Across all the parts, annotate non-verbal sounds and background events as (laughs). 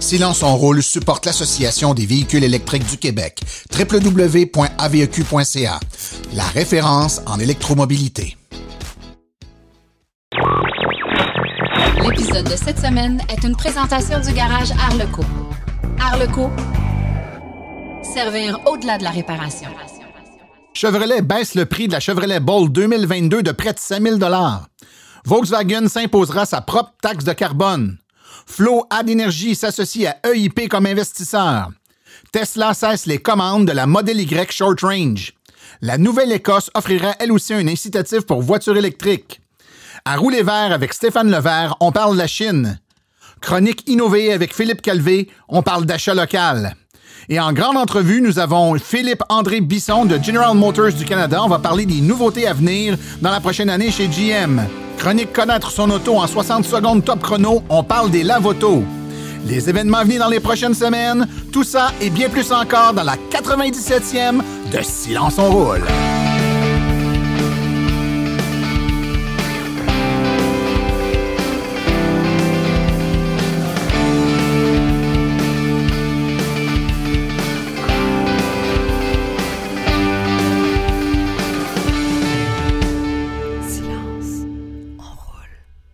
Silence en rôle supporte l'Association des véhicules électriques du Québec, www.aveq.ca, la référence en électromobilité. L'épisode de cette semaine est une présentation du garage Arleco. Arleco, servir au-delà de la réparation. Chevrolet baisse le prix de la Chevrolet Bolt 2022 de près de 5000 Volkswagen s'imposera sa propre taxe de carbone. Flow Ad Energy s'associe à EIP comme investisseur. Tesla cesse les commandes de la Model Y Short Range. La Nouvelle-Écosse offrira elle aussi un incitatif pour voitures électriques. À rouler vert avec Stéphane Levert, on parle de la Chine. Chronique innovée avec Philippe Calvé, on parle d'achat local. Et en grande entrevue, nous avons Philippe-André Bisson de General Motors du Canada. On va parler des nouveautés à venir dans la prochaine année chez GM. Chronique connaître son auto en 60 secondes top chrono, on parle des lavotos. Les événements à venir dans les prochaines semaines, tout ça et bien plus encore dans la 97e de Silence on roule.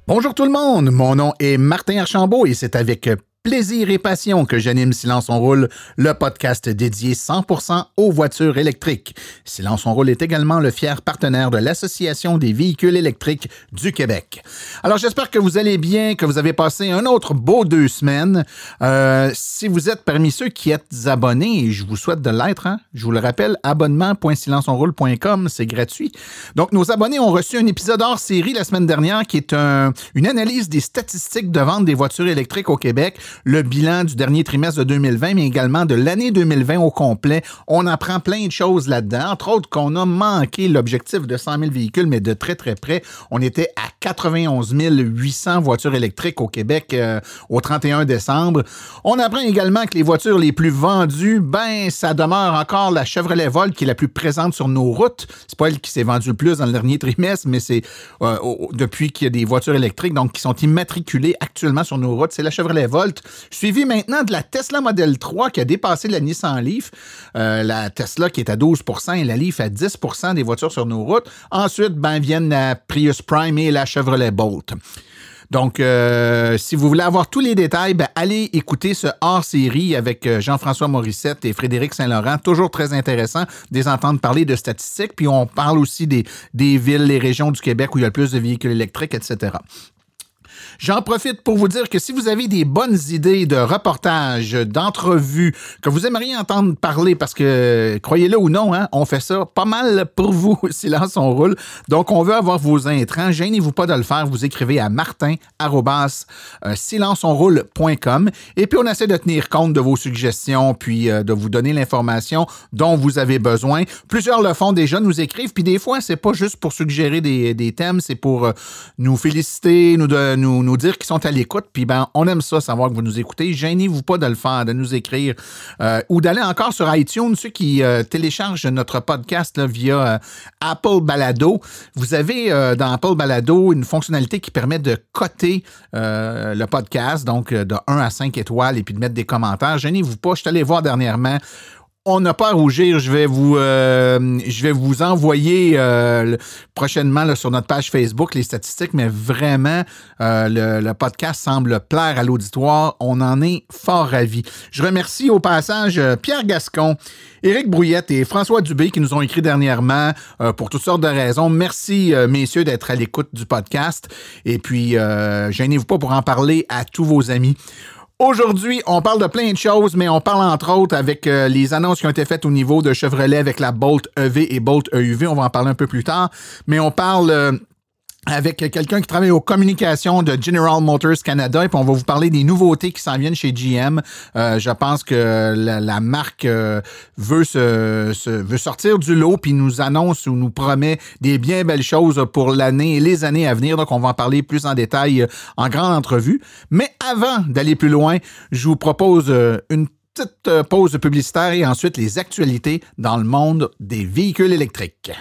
Bonjour tout le monde, mon nom est Martin Archambault et c'est avec plaisir et passion que j'anime Silence on roule, le podcast dédié 100% aux voitures électriques. Silence on roule est également le fier partenaire de l'Association des véhicules électriques du Québec. Alors j'espère que vous allez bien, que vous avez passé un autre beau deux semaines. Euh, si vous êtes parmi ceux qui êtes abonnés, et je vous souhaite de l'être, hein, je vous le rappelle, abonnement.silenceonroule.com, c'est gratuit. Donc nos abonnés ont reçu un épisode hors série la semaine dernière qui est un, une analyse des statistiques de vente des voitures électriques au Québec le bilan du dernier trimestre de 2020, mais également de l'année 2020 au complet. On apprend plein de choses là-dedans, entre autres qu'on a manqué l'objectif de 100 000 véhicules, mais de très très près. On était à 91 800 voitures électriques au Québec euh, au 31 décembre. On apprend également que les voitures les plus vendues, ben, ça demeure encore la Chevrolet Volt qui est la plus présente sur nos routes. C'est pas elle qui s'est vendue le plus dans le dernier trimestre, mais c'est euh, depuis qu'il y a des voitures électriques donc qui sont immatriculées actuellement sur nos routes, c'est la Chevrolet Volt Suivi maintenant de la Tesla Model 3 qui a dépassé la Nissan Leaf. Euh, la Tesla qui est à 12% et la Leaf à 10% des voitures sur nos routes. Ensuite, ben, viennent la Prius Prime et la Chevrolet Bolt. Donc, euh, si vous voulez avoir tous les détails, ben, allez écouter ce hors-série avec euh, Jean-François Morissette et Frédéric Saint-Laurent. Toujours très intéressant de les entendre parler de statistiques. Puis on parle aussi des, des villes, les régions du Québec où il y a le plus de véhicules électriques, etc. J'en profite pour vous dire que si vous avez des bonnes idées de reportages, d'entrevues, que vous aimeriez entendre parler, parce que, croyez-le ou non, hein, on fait ça pas mal pour vous, (laughs) silence on roule. Donc, on veut avoir vos intrants. Gênez-vous pas de le faire. Vous écrivez à martin euh, silenceonroule.com et puis on essaie de tenir compte de vos suggestions puis euh, de vous donner l'information dont vous avez besoin. Plusieurs le font déjà, nous écrivent, puis des fois, c'est pas juste pour suggérer des, des thèmes, c'est pour euh, nous féliciter, nous, de, nous nous, dire qu'ils sont à l'écoute. Puis ben, on aime ça, savoir que vous nous écoutez. Gênez-vous pas de le faire, de nous écrire euh, ou d'aller encore sur iTunes, ceux qui euh, téléchargent notre podcast via euh, Apple Balado. Vous avez dans Apple Balado une fonctionnalité qui permet de coter le podcast, donc de 1 à 5 étoiles, et puis de mettre des commentaires. Gênez-vous pas. Je suis allé voir dernièrement on n'a pas à rougir. Je vais vous, euh, envoyer euh, prochainement sur notre page Facebook les statistiques, mais vraiment, euh, le, podcast semble plaire à l'auditoire. On en est fort ravis. Je remercie au passage Pierre Gascon, Éric Brouillette et François Dubé qui nous ont écrit dernièrement pour toutes sortes de raisons. Merci, messieurs, d'être à l'écoute du podcast. Et puis, gênez-vous pas pour en parler à tous vos amis. Aujourd'hui, on parle de plein de choses, mais on parle entre autres avec euh, les annonces qui ont été faites au niveau de Chevrolet avec la Bolt EV et Bolt EUV. On va en parler un peu plus tard. Mais on parle euh, avec quelqu'un qui travaille aux communications de General Motors Canada et puis on va vous parler des nouveautés qui s'en viennent chez GM. Euh, je pense que la, marque euh, veut se, veut sortir du lot puis nous annonce ou nous promet des bien belles choses pour l'année et les années à venir. Donc on va en parler plus en détail euh, en grande entrevue. Mais avant d'aller plus loin, je vous propose une petite pause publicitaire et ensuite les actualités dans le monde des véhicules électriques.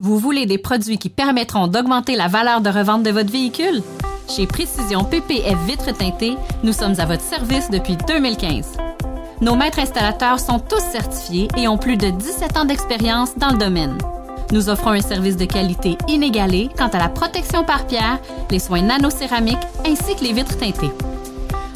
Vous voulez des produits qui permettront d'augmenter la valeur de revente de votre véhicule? Chez Précision PPF Vitres teintées, nous sommes à votre service depuis 2015. Nos maîtres installateurs sont tous certifiés et ont plus de 17 ans d'expérience dans le domaine. Nous offrons un service de qualité inégalé quant à la protection par pierre, les soins nanocéramiques ainsi que les vitres teintées.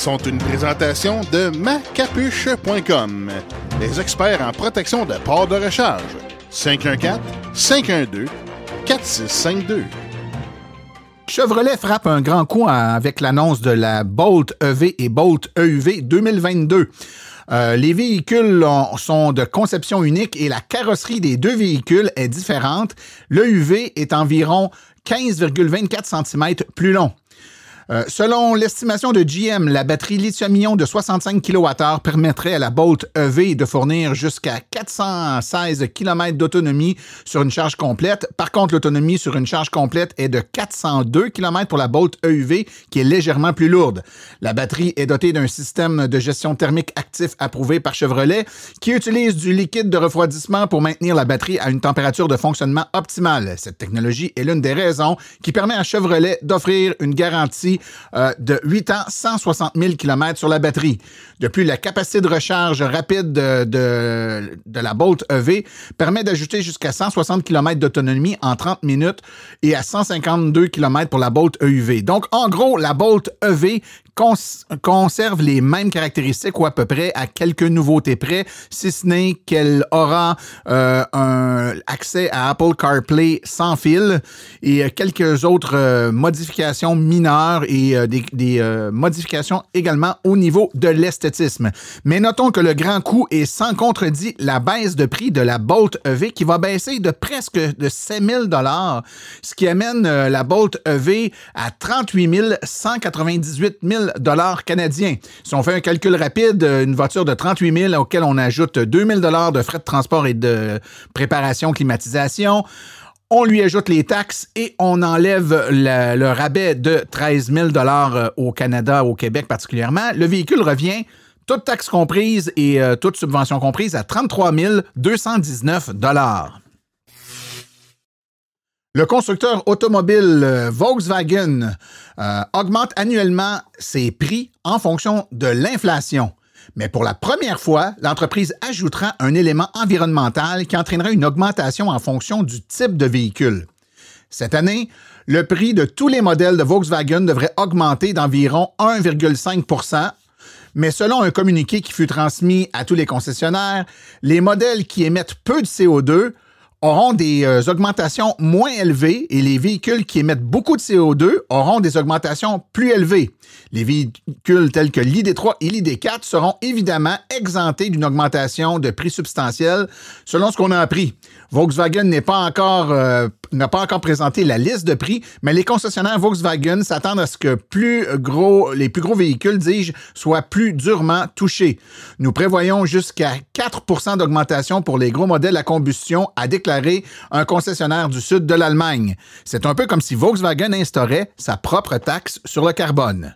sont une présentation de macapuche.com, les experts en protection de ports de recharge. 514-512-4652. Chevrolet frappe un grand coup avec l'annonce de la Bolt EV et Bolt EUV 2022. Euh, les véhicules sont de conception unique et la carrosserie des deux véhicules est différente. Le UV est environ 15,24 cm plus long. Euh, selon l'estimation de GM, la batterie lithium-ion de 65 kWh permettrait à la Bolt EV de fournir jusqu'à 416 km d'autonomie sur une charge complète. Par contre, l'autonomie sur une charge complète est de 402 km pour la Bolt EUV, qui est légèrement plus lourde. La batterie est dotée d'un système de gestion thermique actif approuvé par Chevrolet, qui utilise du liquide de refroidissement pour maintenir la batterie à une température de fonctionnement optimale. Cette technologie est l'une des raisons qui permet à Chevrolet d'offrir une garantie euh, de 8 ans, 160 000 km sur la batterie. De plus, la capacité de recharge rapide de, de, la Bolt EV permet d'ajouter jusqu'à 160 km d'autonomie en 30 minutes et à 152 km pour la Bolt EUV. Donc, en gros, la Bolt EV conserve les mêmes caractéristiques ou à peu près à quelques nouveautés près, si ce n'est qu'elle aura euh, un accès à Apple CarPlay sans fil et quelques autres euh, modifications mineures et euh, des, modifications également au niveau de l'esthétisme. Mais notons que le grand coup est sans contredit la baisse de prix de la Bolt EV qui va baisser de presque de 7000 dollars, ce qui amène la Bolt EV à 38 198 000 dollars canadiens. Si on fait un calcul rapide, une voiture de 38 000 auquel on ajoute 2 000 dollars de frais de transport et de préparation, climatisation, on lui ajoute les taxes et on enlève le, rabais de 13 000 dollars au Canada, au Québec particulièrement. Le véhicule revient toute taxe comprise et euh, toute subvention comprise à 33 219 dollars. Le constructeur automobile euh, Volkswagen euh, augmente annuellement ses prix en fonction de l'inflation. Mais pour la première fois, l'entreprise ajoutera un élément environnemental qui entraînera une augmentation en fonction du type de véhicule. Cette année, le prix de tous les modèles de Volkswagen devrait augmenter d'environ 1,5% mais selon un communiqué qui fut transmis à tous les concessionnaires, les modèles qui émettent peu de CO2 auront des euh, augmentations moins élevées et les véhicules qui émettent beaucoup de CO2 auront des augmentations plus élevées. Les véhicules tels que l'ID3 et l'ID4 seront évidemment exemptés d'une augmentation de prix substantielle selon ce qu'on a appris. Volkswagen n'est pas encore euh, n'a pas encore présenté la liste de prix, mais les concessionnaires Volkswagen s'attendent à ce que les plus gros véhicules, dis-je, soient plus durement touchés. Nous prévoyons jusqu'à 4% d'augmentation pour les gros modèles à combustion, a un concessionnaire du sud de l'Allemagne. C'est un peu comme si Volkswagen instaurait sa propre taxe sur le carbone.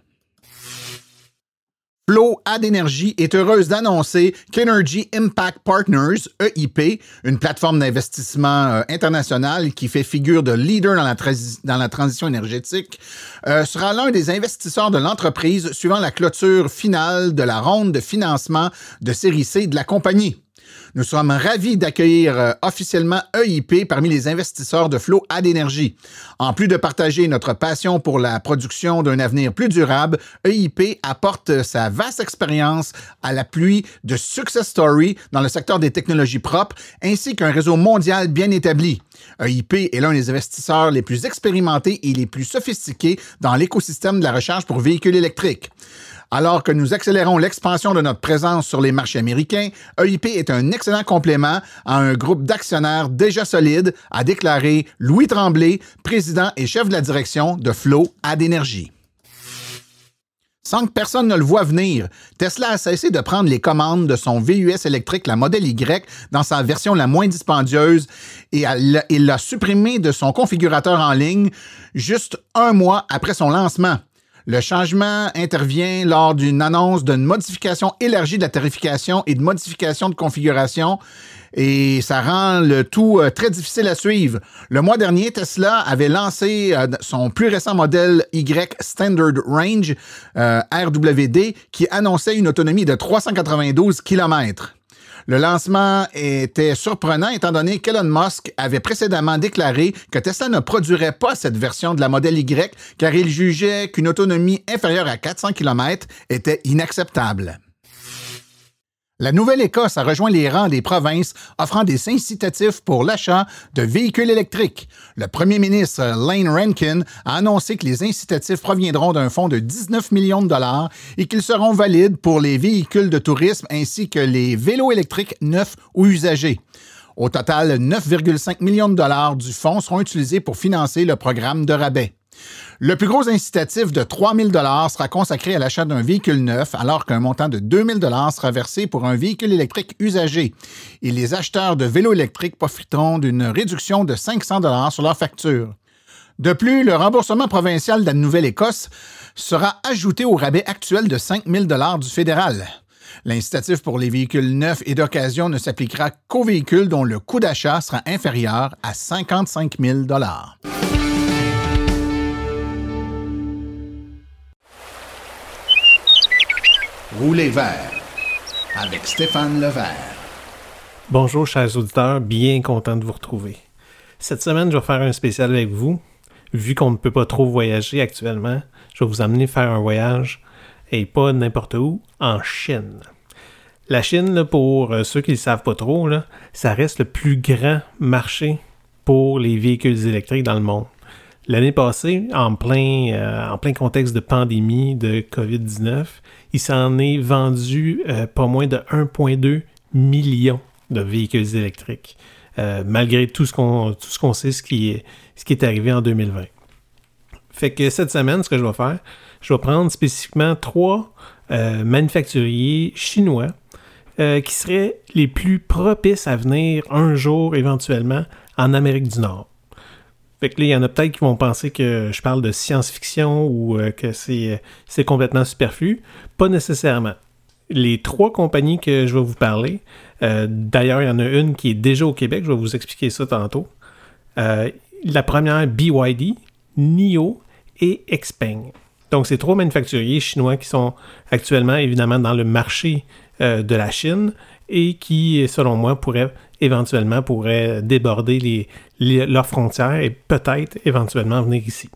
Flow d'énergie est heureuse d'annoncer qu'Energy Impact Partners, EIP, une plateforme d'investissement euh, international qui fait figure de leader dans la, dans la transition énergétique, euh, sera l'un des investisseurs de l'entreprise suivant la clôture finale de la ronde de financement de série C de la compagnie. Nous sommes ravis d'accueillir euh, officiellement EIP parmi les investisseurs de Flow à d'énergie. En plus de partager notre passion pour la production d'un avenir plus durable, EIP apporte sa vaste expérience à l'appui de success stories dans le secteur des technologies propres ainsi qu'un réseau mondial bien établi. EIP est l'un des investisseurs les plus expérimentés et les plus sophistiqués dans l'écosystème de la recherche pour véhicules électriques. Alors que nous accélérons l'expansion de notre présence sur les marchés américains, EIP est un excellent complément à un groupe d'actionnaires déjà solide, a déclaré Louis Tremblay, président et chef de la direction de Flow d'énergie. Sans que personne ne le voit venir, Tesla a cessé de prendre les commandes de son VUS électrique, la modèle Y, dans sa version la moins dispendieuse et il l'a supprimé de son configurateur en ligne juste un mois après son lancement. Le changement intervient lors d'une annonce d'une modification élargie de la tarification et de modification de configuration et ça rend le tout euh, très difficile à suivre. Le mois dernier, Tesla avait lancé euh, son plus récent modèle Y Standard Range euh, RWD qui annonçait une autonomie de 392 km. Le lancement était surprenant étant donné qu'Elon Musk avait précédemment déclaré que Tesla ne produirait pas cette version de la modèle Y car il jugeait qu'une autonomie inférieure à 400 km était inacceptable. La Nouvelle-Écosse a rejoint les rangs des provinces offrant des incitatifs pour l'achat de véhicules électriques. Le premier ministre Lane Rankin a annoncé que les incitatifs proviendront d'un fonds de 19 millions de dollars et qu'ils seront valides pour les véhicules de tourisme ainsi que les vélos électriques neufs ou usagés. Au total, 9,5 millions de dollars du fonds seront utilisés pour financer le programme de rabais. Le plus gros incitatif de 3 000 sera consacré à l'achat d'un véhicule neuf, alors qu'un montant de 2 000 sera versé pour un véhicule électrique usagé. Et les acheteurs de vélos électriques profiteront d'une réduction de 500 sur leur facture. De plus, le remboursement provincial de la Nouvelle-Écosse sera ajouté au rabais actuel de 5 000 du fédéral. L'incitatif pour les véhicules neufs et d'occasion ne s'appliquera qu'aux véhicules dont le coût d'achat sera inférieur à 55 000 Rouler vert avec Stéphane Levert. Bonjour chers auditeurs, bien content de vous retrouver. Cette semaine, je vais faire un spécial avec vous. Vu qu'on ne peut pas trop voyager actuellement, je vais vous amener faire un voyage, et pas n'importe où, en Chine. La Chine, pour euh, ceux qui ne savent pas trop, ça reste le plus grand marché pour les véhicules électriques dans le monde. L'année passée, en plein, euh, en plein contexte de pandémie de COVID-19, il s'en est vendu euh, pas moins de 1,2 million de véhicules électriques, euh, malgré tout ce qu'on sait, ce qui, est, ce qui est arrivé en 2020. Fait que cette semaine, ce que je vais faire, je vais prendre spécifiquement trois manufacturiers chinois qui seraient les plus propices à venir un jour éventuellement en Amérique du Nord. Il y en a peut-être qui vont penser que je parle de science-fiction ou euh, que c'est complètement superflu. Pas nécessairement. Les trois compagnies que je vais vous parler, euh, d'ailleurs, il y en a une qui est déjà au Québec, je vais vous expliquer ça tantôt. Euh, la première, BYD, NIO et Xpeng. Donc, c'est trois manufacturiers chinois qui sont actuellement, évidemment, dans le marché de la Chine et qui, selon moi, pourraient éventuellement pourraient déborder leurs frontières et peut-être éventuellement venir ici.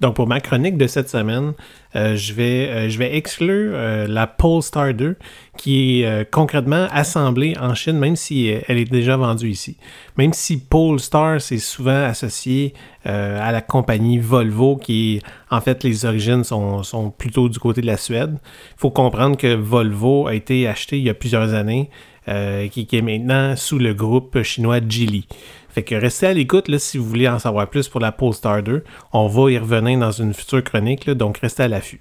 Donc pour ma chronique de cette semaine, euh, je, vais, euh, je vais exclure euh, la Polestar 2 qui est concrètement assemblée en Chine, même si elle est déjà vendue ici. Même si Polestar c'est souvent associé à la compagnie Volvo qui en fait les origines sont, plutôt du côté de la Suède. Il faut comprendre que Volvo a été acheté il y a plusieurs années euh, qui, est maintenant sous le groupe chinois Geely. Fait que restez à l'écoute si vous voulez en savoir plus pour la Polestar 2. On va y revenir dans une future chronique, donc restez à l'affût.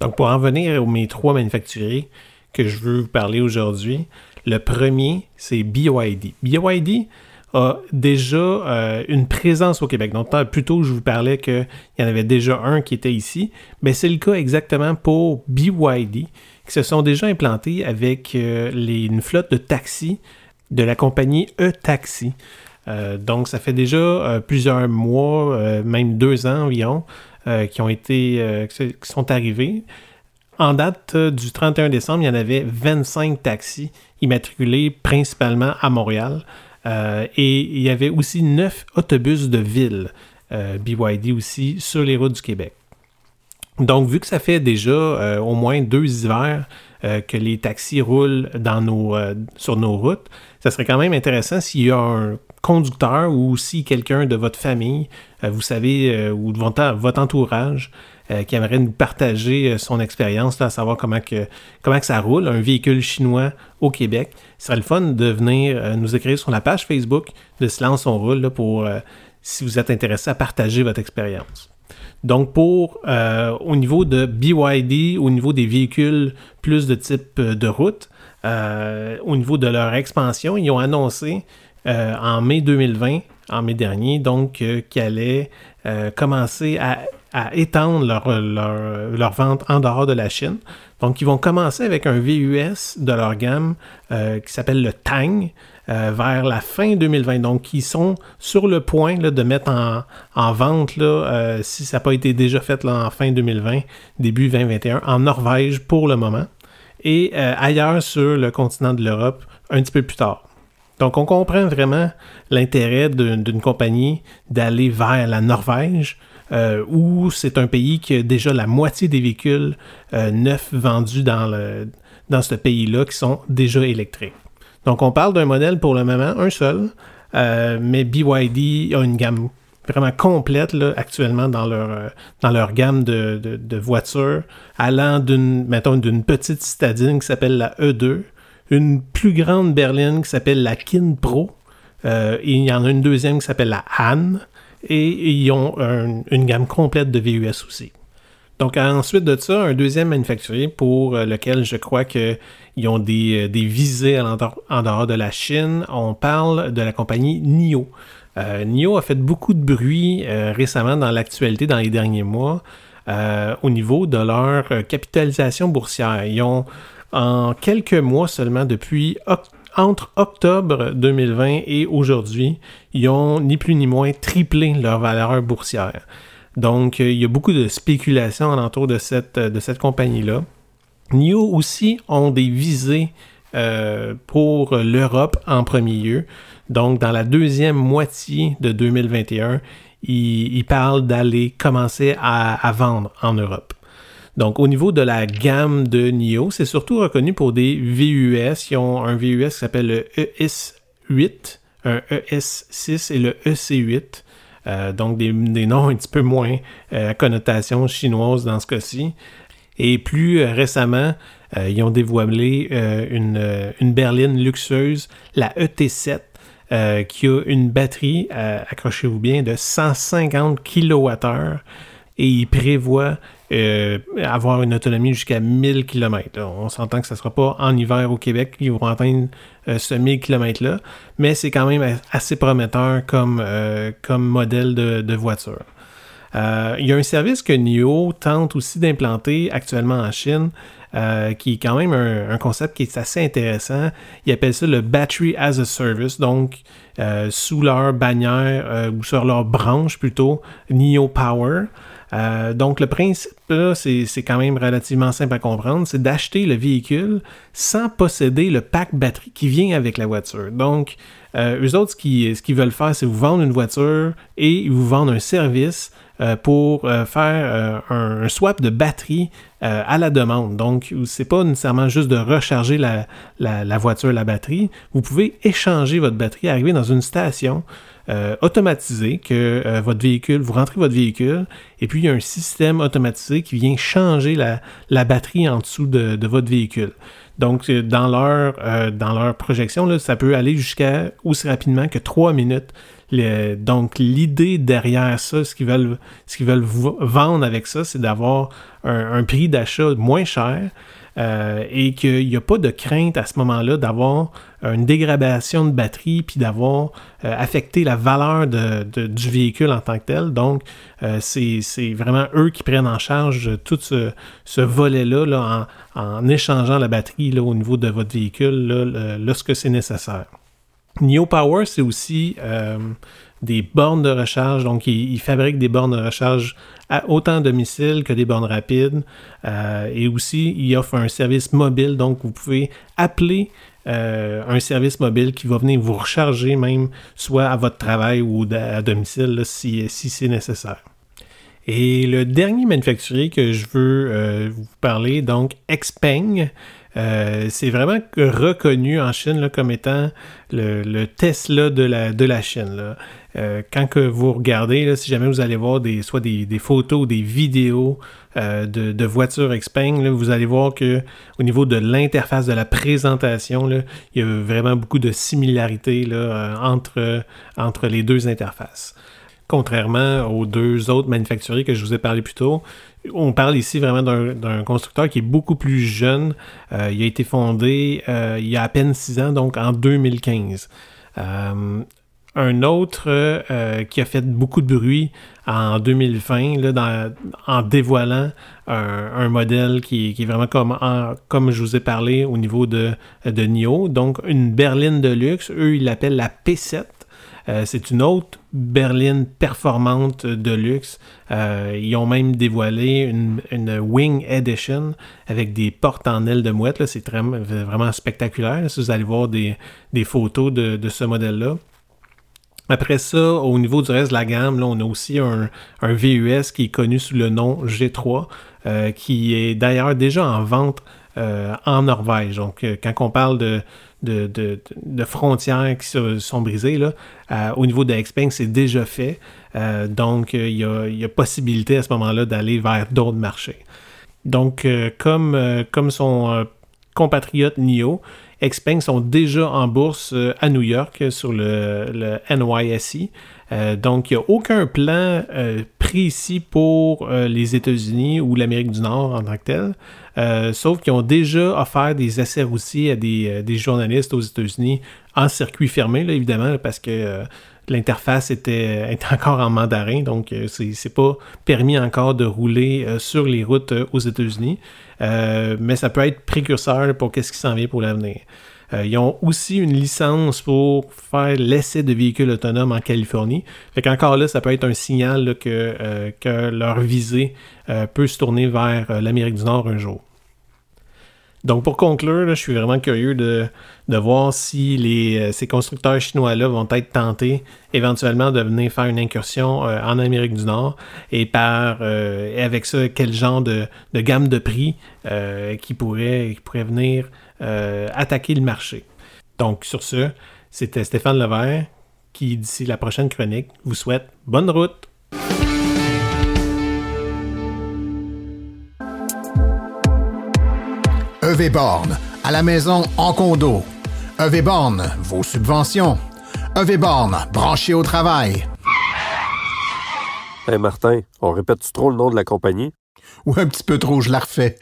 Donc pour en venir aux mes trois manufacturiers que je veux vous parler aujourd'hui, le premier, c'est BYD. BYD a déjà euh, une présence au Québec. Donc, plus tôt, je vous parlais qu'il y en avait déjà un qui était ici. Mais c'est le cas exactement pour BYD, qui se sont déjà implantés avec euh, une flotte de taxis de la compagnie E-Taxi. Euh, donc, ça fait déjà euh, plusieurs mois, même deux ans environ, qui ont été, qui sont arrivés. En date du 31 décembre, il y en avait 25 taxis immatriculés principalement à Montréal. et il y avait aussi neuf autobus de ville, BYD aussi, sur les routes du Québec. Donc, vu que ça fait déjà au moins deux hivers que les taxis roulent sur nos routes, ça serait quand même intéressant s'il y a un conducteur ou si quelqu'un de votre famille, euh, vous savez, euh, ou de votre, entourage, euh, qui aimerait nous partager son expérience, à savoir comment que, comment que ça roule, un véhicule chinois au Québec. Ce serait le fun de venir nous écrire sur la page Facebook de Silence on roule pour si vous êtes intéressé à partager votre expérience. Donc pour au niveau de BYD, au niveau des véhicules plus de type de route, au niveau de leur expansion, ils ont annoncé euh, en mai 2020, en mai dernier, donc, euh, qui allait euh, commencer à, étendre leur, vente en dehors de la Chine. Donc, ils vont commencer avec un VUS de leur gamme qui s'appelle le Tang vers la fin 2020. Donc, ils sont sur le point de mettre en, vente, si ça n'a pas été déjà fait en fin 2020, début 2021, en Norvège pour le moment, et ailleurs sur le continent de l'Europe un petit peu plus tard. Donc, on comprend vraiment l'intérêt d'une compagnie d'aller vers la Norvège, euh, où c'est un pays qui a déjà la moitié des véhicules euh, neufs vendus dans, le, dans ce pays-là qui sont déjà électriques. Donc, on parle d'un modèle pour le moment, un seul, euh, mais BYD a une gamme vraiment complète actuellement dans leur, dans leur gamme de, de voitures, allant d'une, mettons, d'une petite citadine qui s'appelle la E2 une plus grande berline qui s'appelle la Kin Pro. Euh, il y en a une deuxième qui s'appelle la Han. Et ils ont une gamme complète de VUS aussi. Donc ensuite de ça, un deuxième manufacturier pour euh, lequel je crois qu'ils ont des, euh, des visées en dehors de la Chine. On parle de la compagnie NIO. NIO a fait beaucoup de bruit récemment dans l'actualité dans les derniers mois au niveau de leur capitalisation boursière. Ils ont en quelques mois seulement, depuis entre octobre 2020 et aujourd'hui, ils ont ni plus ni moins triplé leur valeur boursière. Donc, euh, il y a beaucoup de spéculation alentour de cette, de cette compagnie-là. NIO aussi ont des visées euh, pour l'Europe en premier lieu. Donc, dans la deuxième moitié de 2021, ils, parlent d'aller commencer à, vendre en Europe. Donc, au niveau de la gamme de NIO, c'est surtout reconnu pour des VUS. Ils ont un VUS qui s'appelle le ES8, un ES6 et le EC8. Euh, donc, des, noms un petit peu moins euh, à connotation chinoise dans ce cas-ci. Et plus euh, récemment, ils ont dévoilé une, berline luxueuse, la ET7, qui a une batterie, accrochez-vous bien, de 150 kWh et il prévoit euh, avoir une autonomie jusqu'à 1000 km. On s'entend que ce ne sera pas en hiver au Québec qu'ils vont atteindre euh, ce 1000 km-là, mais c'est quand même assez prometteur comme, euh, comme modèle de, voiture. il y a un service que NIO tente aussi d'implanter actuellement en Chine, qui est quand même un, concept qui est assez intéressant. Ils appellent ça le Battery as a Service, donc sous leur bannière ou sur leur branche plutôt, NIO Power. Euh, donc, le principe, c'est quand même relativement simple à comprendre, c'est d'acheter le véhicule sans posséder le pack batterie qui vient avec la voiture. Donc, euh, eux autres, ce qu'ils veulent faire, c'est vous vendre une voiture et vous vendre un service euh, pour faire un, swap de batterie à la demande. Donc, c'est pas nécessairement juste de recharger la, la, voiture, la batterie. Vous pouvez échanger votre batterie, arriver dans une station, euh, automatisé que euh, votre véhicule, vous rentrez votre véhicule et puis il y a un système automatisé qui vient changer la, batterie en dessous de, votre véhicule. Donc, euh, dans leur, projection, ça peut aller jusqu'à aussi rapidement que trois minutes. Donc, l'idée derrière ça, ce qu'ils veulent, ce qu'ils veulent vendre avec ça, c'est d'avoir un prix d'achat moins cher, euh, et qu'il n'y a pas de crainte à ce moment-là d'avoir une dégradation de batterie puis d'avoir euh, affecté la valeur du véhicule en tant que tel. Donc, euh, c'est vraiment eux qui prennent en charge tout ce, volet-là là, en, échangeant la batterie au niveau de votre véhicule lorsque c'est nécessaire. Neo Power, c'est aussi des bornes de recharge. Donc, ils, fabriquent des bornes de recharge à autant à domicile que des bornes rapides. Euh, et aussi, ils offrent un service mobile. Donc, vous pouvez appeler un service mobile qui va venir vous recharger même, soit à votre travail ou à domicile si, si c'est nécessaire. Et le dernier manufacturier que je veux vous parler, donc Xpeng, euh, c'est vraiment reconnu en Chine comme étant le, Tesla de la, de la Chine. Euh, quand que vous regardez, si jamais vous allez voir des, soit des, photos ou des vidéos euh, de, voitures Xpeng, vous allez voir que au niveau de l'interface de la présentation, il y a vraiment beaucoup de similarités entre, entre les deux interfaces contrairement aux deux autres manufacturiers que je vous ai parlé plus tôt. On parle ici vraiment d'un constructeur qui est beaucoup plus jeune. Euh, il a été fondé euh, il y a à peine six ans, donc en 2015. Euh, un autre qui a fait beaucoup de bruit en 2020 en dévoilant un, modèle qui, est vraiment comme, comme je vous ai parlé au niveau de, de NIO, donc une berline de luxe. Eux, ils l'appellent la P7. Euh, c'est une autre berline performante de luxe. Euh, ils ont même dévoilé une, Wing Edition avec des portes en aile de mouette. C'est vraiment spectaculaire. si vous allez voir des, photos de, ce modèle-là. Après ça, au niveau du reste de la gamme, on a aussi un, VUS qui est connu sous le nom G3, euh, qui est d'ailleurs déjà en vente en Norvège. Donc, quand on parle de, de, frontières qui sont brisées. Là. Euh, au niveau de Xpeng, c'est déjà fait. Euh, donc, il y, a, possibilité à ce moment-là d'aller vers d'autres marchés. Donc, euh, comme, comme son compatriote NIO, Xpeng sont déjà en bourse à New York sur le, NYSE. donc, il n'y a aucun plan précis pour les États-Unis ou l'Amérique du Nord en tant que tel. Euh, sauf qu'ils ont déjà offert des essais routiers à des, euh, journalistes aux États-Unis en circuit fermé, évidemment, parce que euh, l'interface était, encore en mandarin, donc c'est pas permis encore de rouler sur les routes aux États-Unis. Mais ça peut être précurseur pour qu'est-ce qui s'en vient pour l'avenir. ils ont aussi une licence pour faire l'essai de véhicules autonomes en Californie. Fait qu'encore là, ça peut être un signal que, que leur visée euh, peut se tourner vers euh, l'Amérique du Nord un jour. Donc pour conclure, je suis vraiment curieux de, voir si euh, ces constructeurs chinois-là vont être tentés éventuellement de venir faire une incursion en Amérique du Nord et par avec ça quel genre de, gamme de prix qui, pourrait, qui pourrait venir attaquer le marché. Donc sur ce, c'était Stéphane Levert qui d'ici la prochaine chronique vous souhaite bonne route. EV Borne, à la maison en condo. EV Borne, vos subventions. EV Borne, branché au travail. Hey Martin, on répète-tu trop le nom de la compagnie? Ou un petit peu trop, je la refais.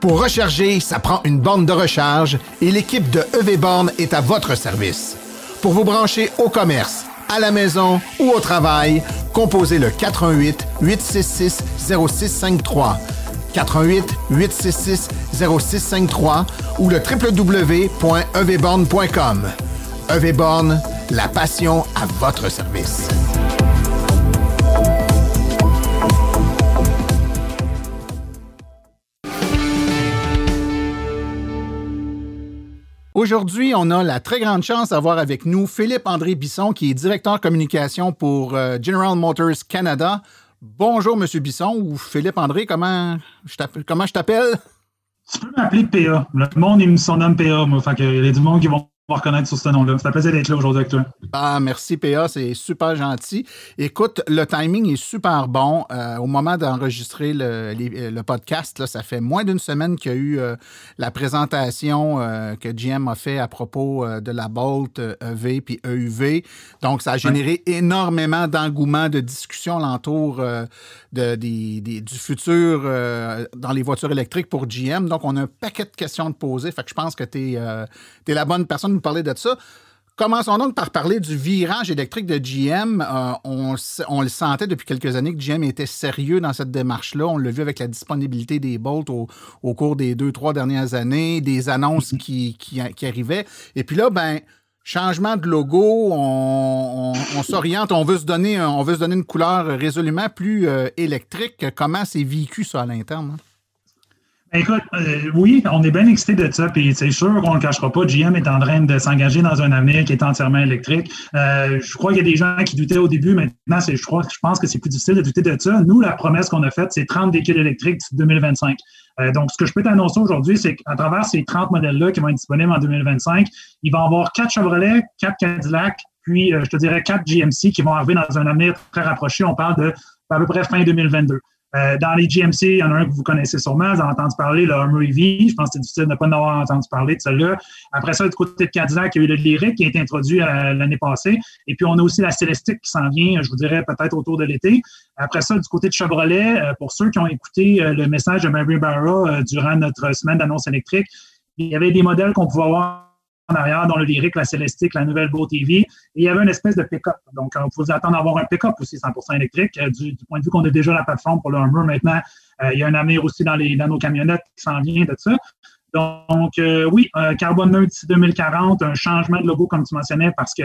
Pour recharger, ça prend une borne de recharge et l'équipe de EV Borne est à votre service. Pour vous brancher au commerce, à la maison ou au travail, composez le 418 866 0653 88 866 0653 ou le www.evborn.com. EVBorn, la passion à votre service. Aujourd'hui, on a la très grande chance d'avoir avec nous Philippe-André Bisson, qui est directeur communication pour euh, General Motors Canada. Bonjour, M. Bisson ou Philippe André, comment je t'appelle? Tu peux m'appeler PA. Le monde, il me son nom PA, moi. Fait il y a du monde qui vont reconnaître sur ce nom-là. C'est un plaisir d'être là aujourd'hui avec toi. Ah, merci PA, c'est super gentil. Écoute, le timing est super bon. Euh, au moment d'enregistrer le, podcast, là, ça fait moins d'une semaine qu'il y a eu euh, la présentation euh, que GM a fait à propos de la Bolt EV puis EUV. Donc, ça a généré énormément d'engouement, de discussion alentour de, du futur dans les voitures électriques pour GM. Donc, on a un paquet de questions de poser. Fait que je pense que tu es, es la bonne personne parler de ça. Commençons donc par parler du virage électrique de GM. Euh, on, le sentait depuis quelques années que GM était sérieux dans cette démarche-là. On l'a vu avec la disponibilité des Bolt au, cours des deux, trois dernières années, des annonces qui, arrivaient. Et puis là, ben, changement de logo, on, s'oriente, on veut se donner, on veut se donner une couleur résolument plus euh, électrique. Comment c'est vécu ça à l'interne? Hein? Écoute, euh, oui, on est bien excité de ça, puis c'est sûr qu'on ne le cachera pas. GM est en train de s'engager dans un avenir qui est entièrement électrique. Euh, je crois qu'il y a des gens qui doutaient au début. Maintenant, je crois, je pense que c'est plus difficile de douter de ça. Nous, la promesse qu'on a faite, c'est 30 véhicules électriques d'ici 2025. Euh, donc, ce que je peux t'annoncer aujourd'hui, c'est qu'à travers ces 30 modèles-là qui vont être disponibles en 2025, il va y avoir quatre Chevrolet, quatre Cadillac, puis je te dirais quatre GMC qui vont arriver dans un avenir très rapproché. On parle de à peu près fin 2022. Euh, dans les GMC, il y en a un que vous connaissez sûrement, vous avez entendu parler, le Hummer EV. Je pense que c'est difficile de ne pas en avoir entendu parler de celui-là. Après ça, du côté de Cadillac, il y a eu le Lyric qui a été introduit euh, l'année passée. Et puis, on a aussi la Celestique qui s'en vient, je vous dirais, peut-être autour de l'été. Après ça, du côté de Chevrolet, euh, pour ceux qui ont écouté le message de Mary Barra durant notre semaine d'annonce électrique, il y avait des modèles qu'on pouvait avoir arrière, dont le lyrique, la Célestique, la nouvelle Beau TV. Et il y avait une espèce de pick-up. Donc, on pouvait attendre d'avoir un pick-up aussi 100% électrique. Euh, du, point de vue qu'on a déjà la plateforme pour le Hummer maintenant, euh, il y a un avenir aussi dans, les, dans nos camionnettes qui s'en vient de ça. Donc, euh, oui, carbone neutre d'ici 2040, un changement de logo, comme tu mentionnais, parce que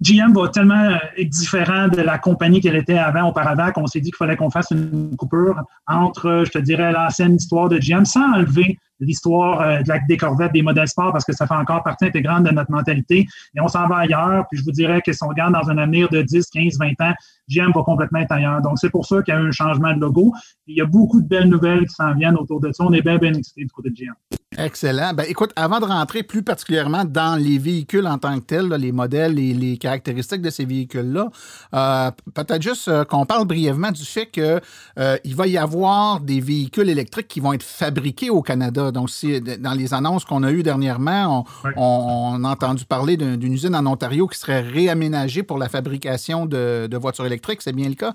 GM va tellement être différent de la compagnie qu'elle était avant, auparavant, qu'on s'est dit qu'il fallait qu'on fasse une coupure entre, je te dirais, l'ancienne histoire de GM, sans enlever l'histoire euh, de la, des corvettes, des modèles sport, parce que ça fait encore partie intégrante de notre mentalité. Et on s'en va ailleurs. Puis je vous dirais que si on regarde dans un avenir de 10, 15, 20 ans, GM va complètement être ailleurs. Donc, c'est pour ça qu'il y a eu un changement de logo. il y a beaucoup de belles nouvelles qui s'en viennent autour de ça. On est bien, bien excités du côté de GM. Excellent. Ben, écoute, avant de rentrer plus particulièrement dans les véhicules en tant que tels, les modèles et les caractéristiques de ces véhicules-là, euh, peut-être juste euh, qu'on parle brièvement du fait qu'il euh, va y avoir des véhicules électriques qui vont être fabriqués au Canada. Donc, si, dans les annonces qu'on a eues dernièrement, on, a entendu parler d'une usine en Ontario qui serait réaménagée pour la fabrication de voitures électriques. C'est bien le cas?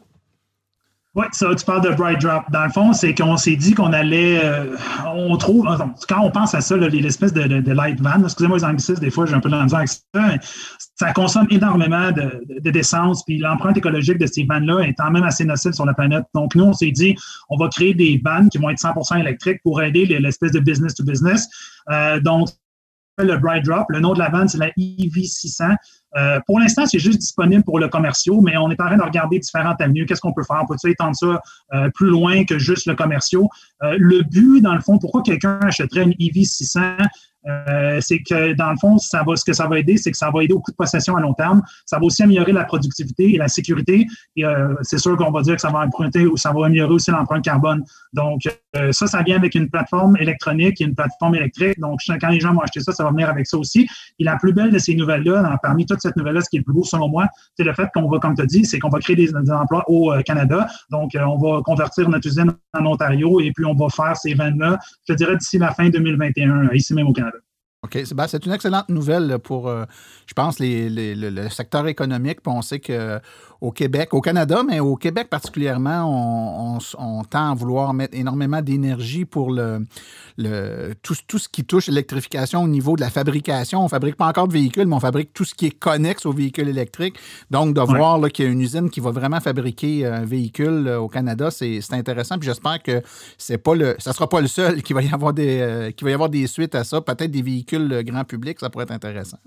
Oui, ça, tu parles de Bright Drop. Dans le fond, c'est qu'on s'est dit qu'on allait. Euh, on trouve. Quand on pense à ça, l'espèce de, de, light van, excusez-moi les anglicistes, des fois, j'ai un peu de avec ça. Ça consomme énormément d'essence, de, puis l'empreinte écologique de ces vannes-là est quand même assez nocive sur la planète. Donc, nous, on s'est dit, on va créer des vannes qui vont être 100% électriques pour aider l'espèce de business to business. Euh, donc, le Bright Drop. Le nom de la vanne, c'est la EV600. Euh, pour l'instant, c'est juste disponible pour le commerciaux, mais on est en train de regarder différentes avenues. Qu'est-ce qu'on peut faire? On peut étendre ça euh, plus loin que juste le commerciaux? Euh, le but, dans le fond, pourquoi quelqu'un achèterait une EV600? Euh, c'est que dans le fond, ça va, ce que ça va aider, c'est que ça va aider au coût de possession à long terme. Ça va aussi améliorer la productivité et la sécurité. Et euh, c'est sûr qu'on va dire que ça va emprunter ou ça va améliorer aussi l'empreinte carbone. Donc, euh, ça, ça vient avec une plateforme électronique et une plateforme électrique. Donc, quand les gens vont acheter ça, ça va venir avec ça aussi. Et la plus belle de ces nouvelles-là, parmi toutes cette nouvelle-là, ce qui est le plus beau selon moi, c'est le fait qu'on va, comme tu as dit, c'est qu'on va créer des, emplois au Canada. Donc, on va convertir notre usine en Ontario et puis on va faire ces vannes-là, je dirais, d'ici la fin 2021, ici même au Canada. OK. Ben, c'est une excellente nouvelle pour, euh, je pense, le secteur économique. on sait que au Québec, au Canada, mais au Québec particulièrement, on, tend à vouloir mettre énormément d'énergie pour le, le, tout, tout, ce qui touche l'électrification au niveau de la fabrication. On ne fabrique pas encore de véhicules, mais on fabrique tout ce qui est connexe aux véhicules électriques. Donc, de voir qu'il y a une usine qui va vraiment fabriquer un véhicule euh, au Canada, c'est intéressant. Puis j'espère que c'est pas le, ça ne sera pas le seul (laughs) qui va y avoir des, euh, qui va y avoir des suites à ça. Peut-être des véhicules grand public, ça pourrait être intéressant.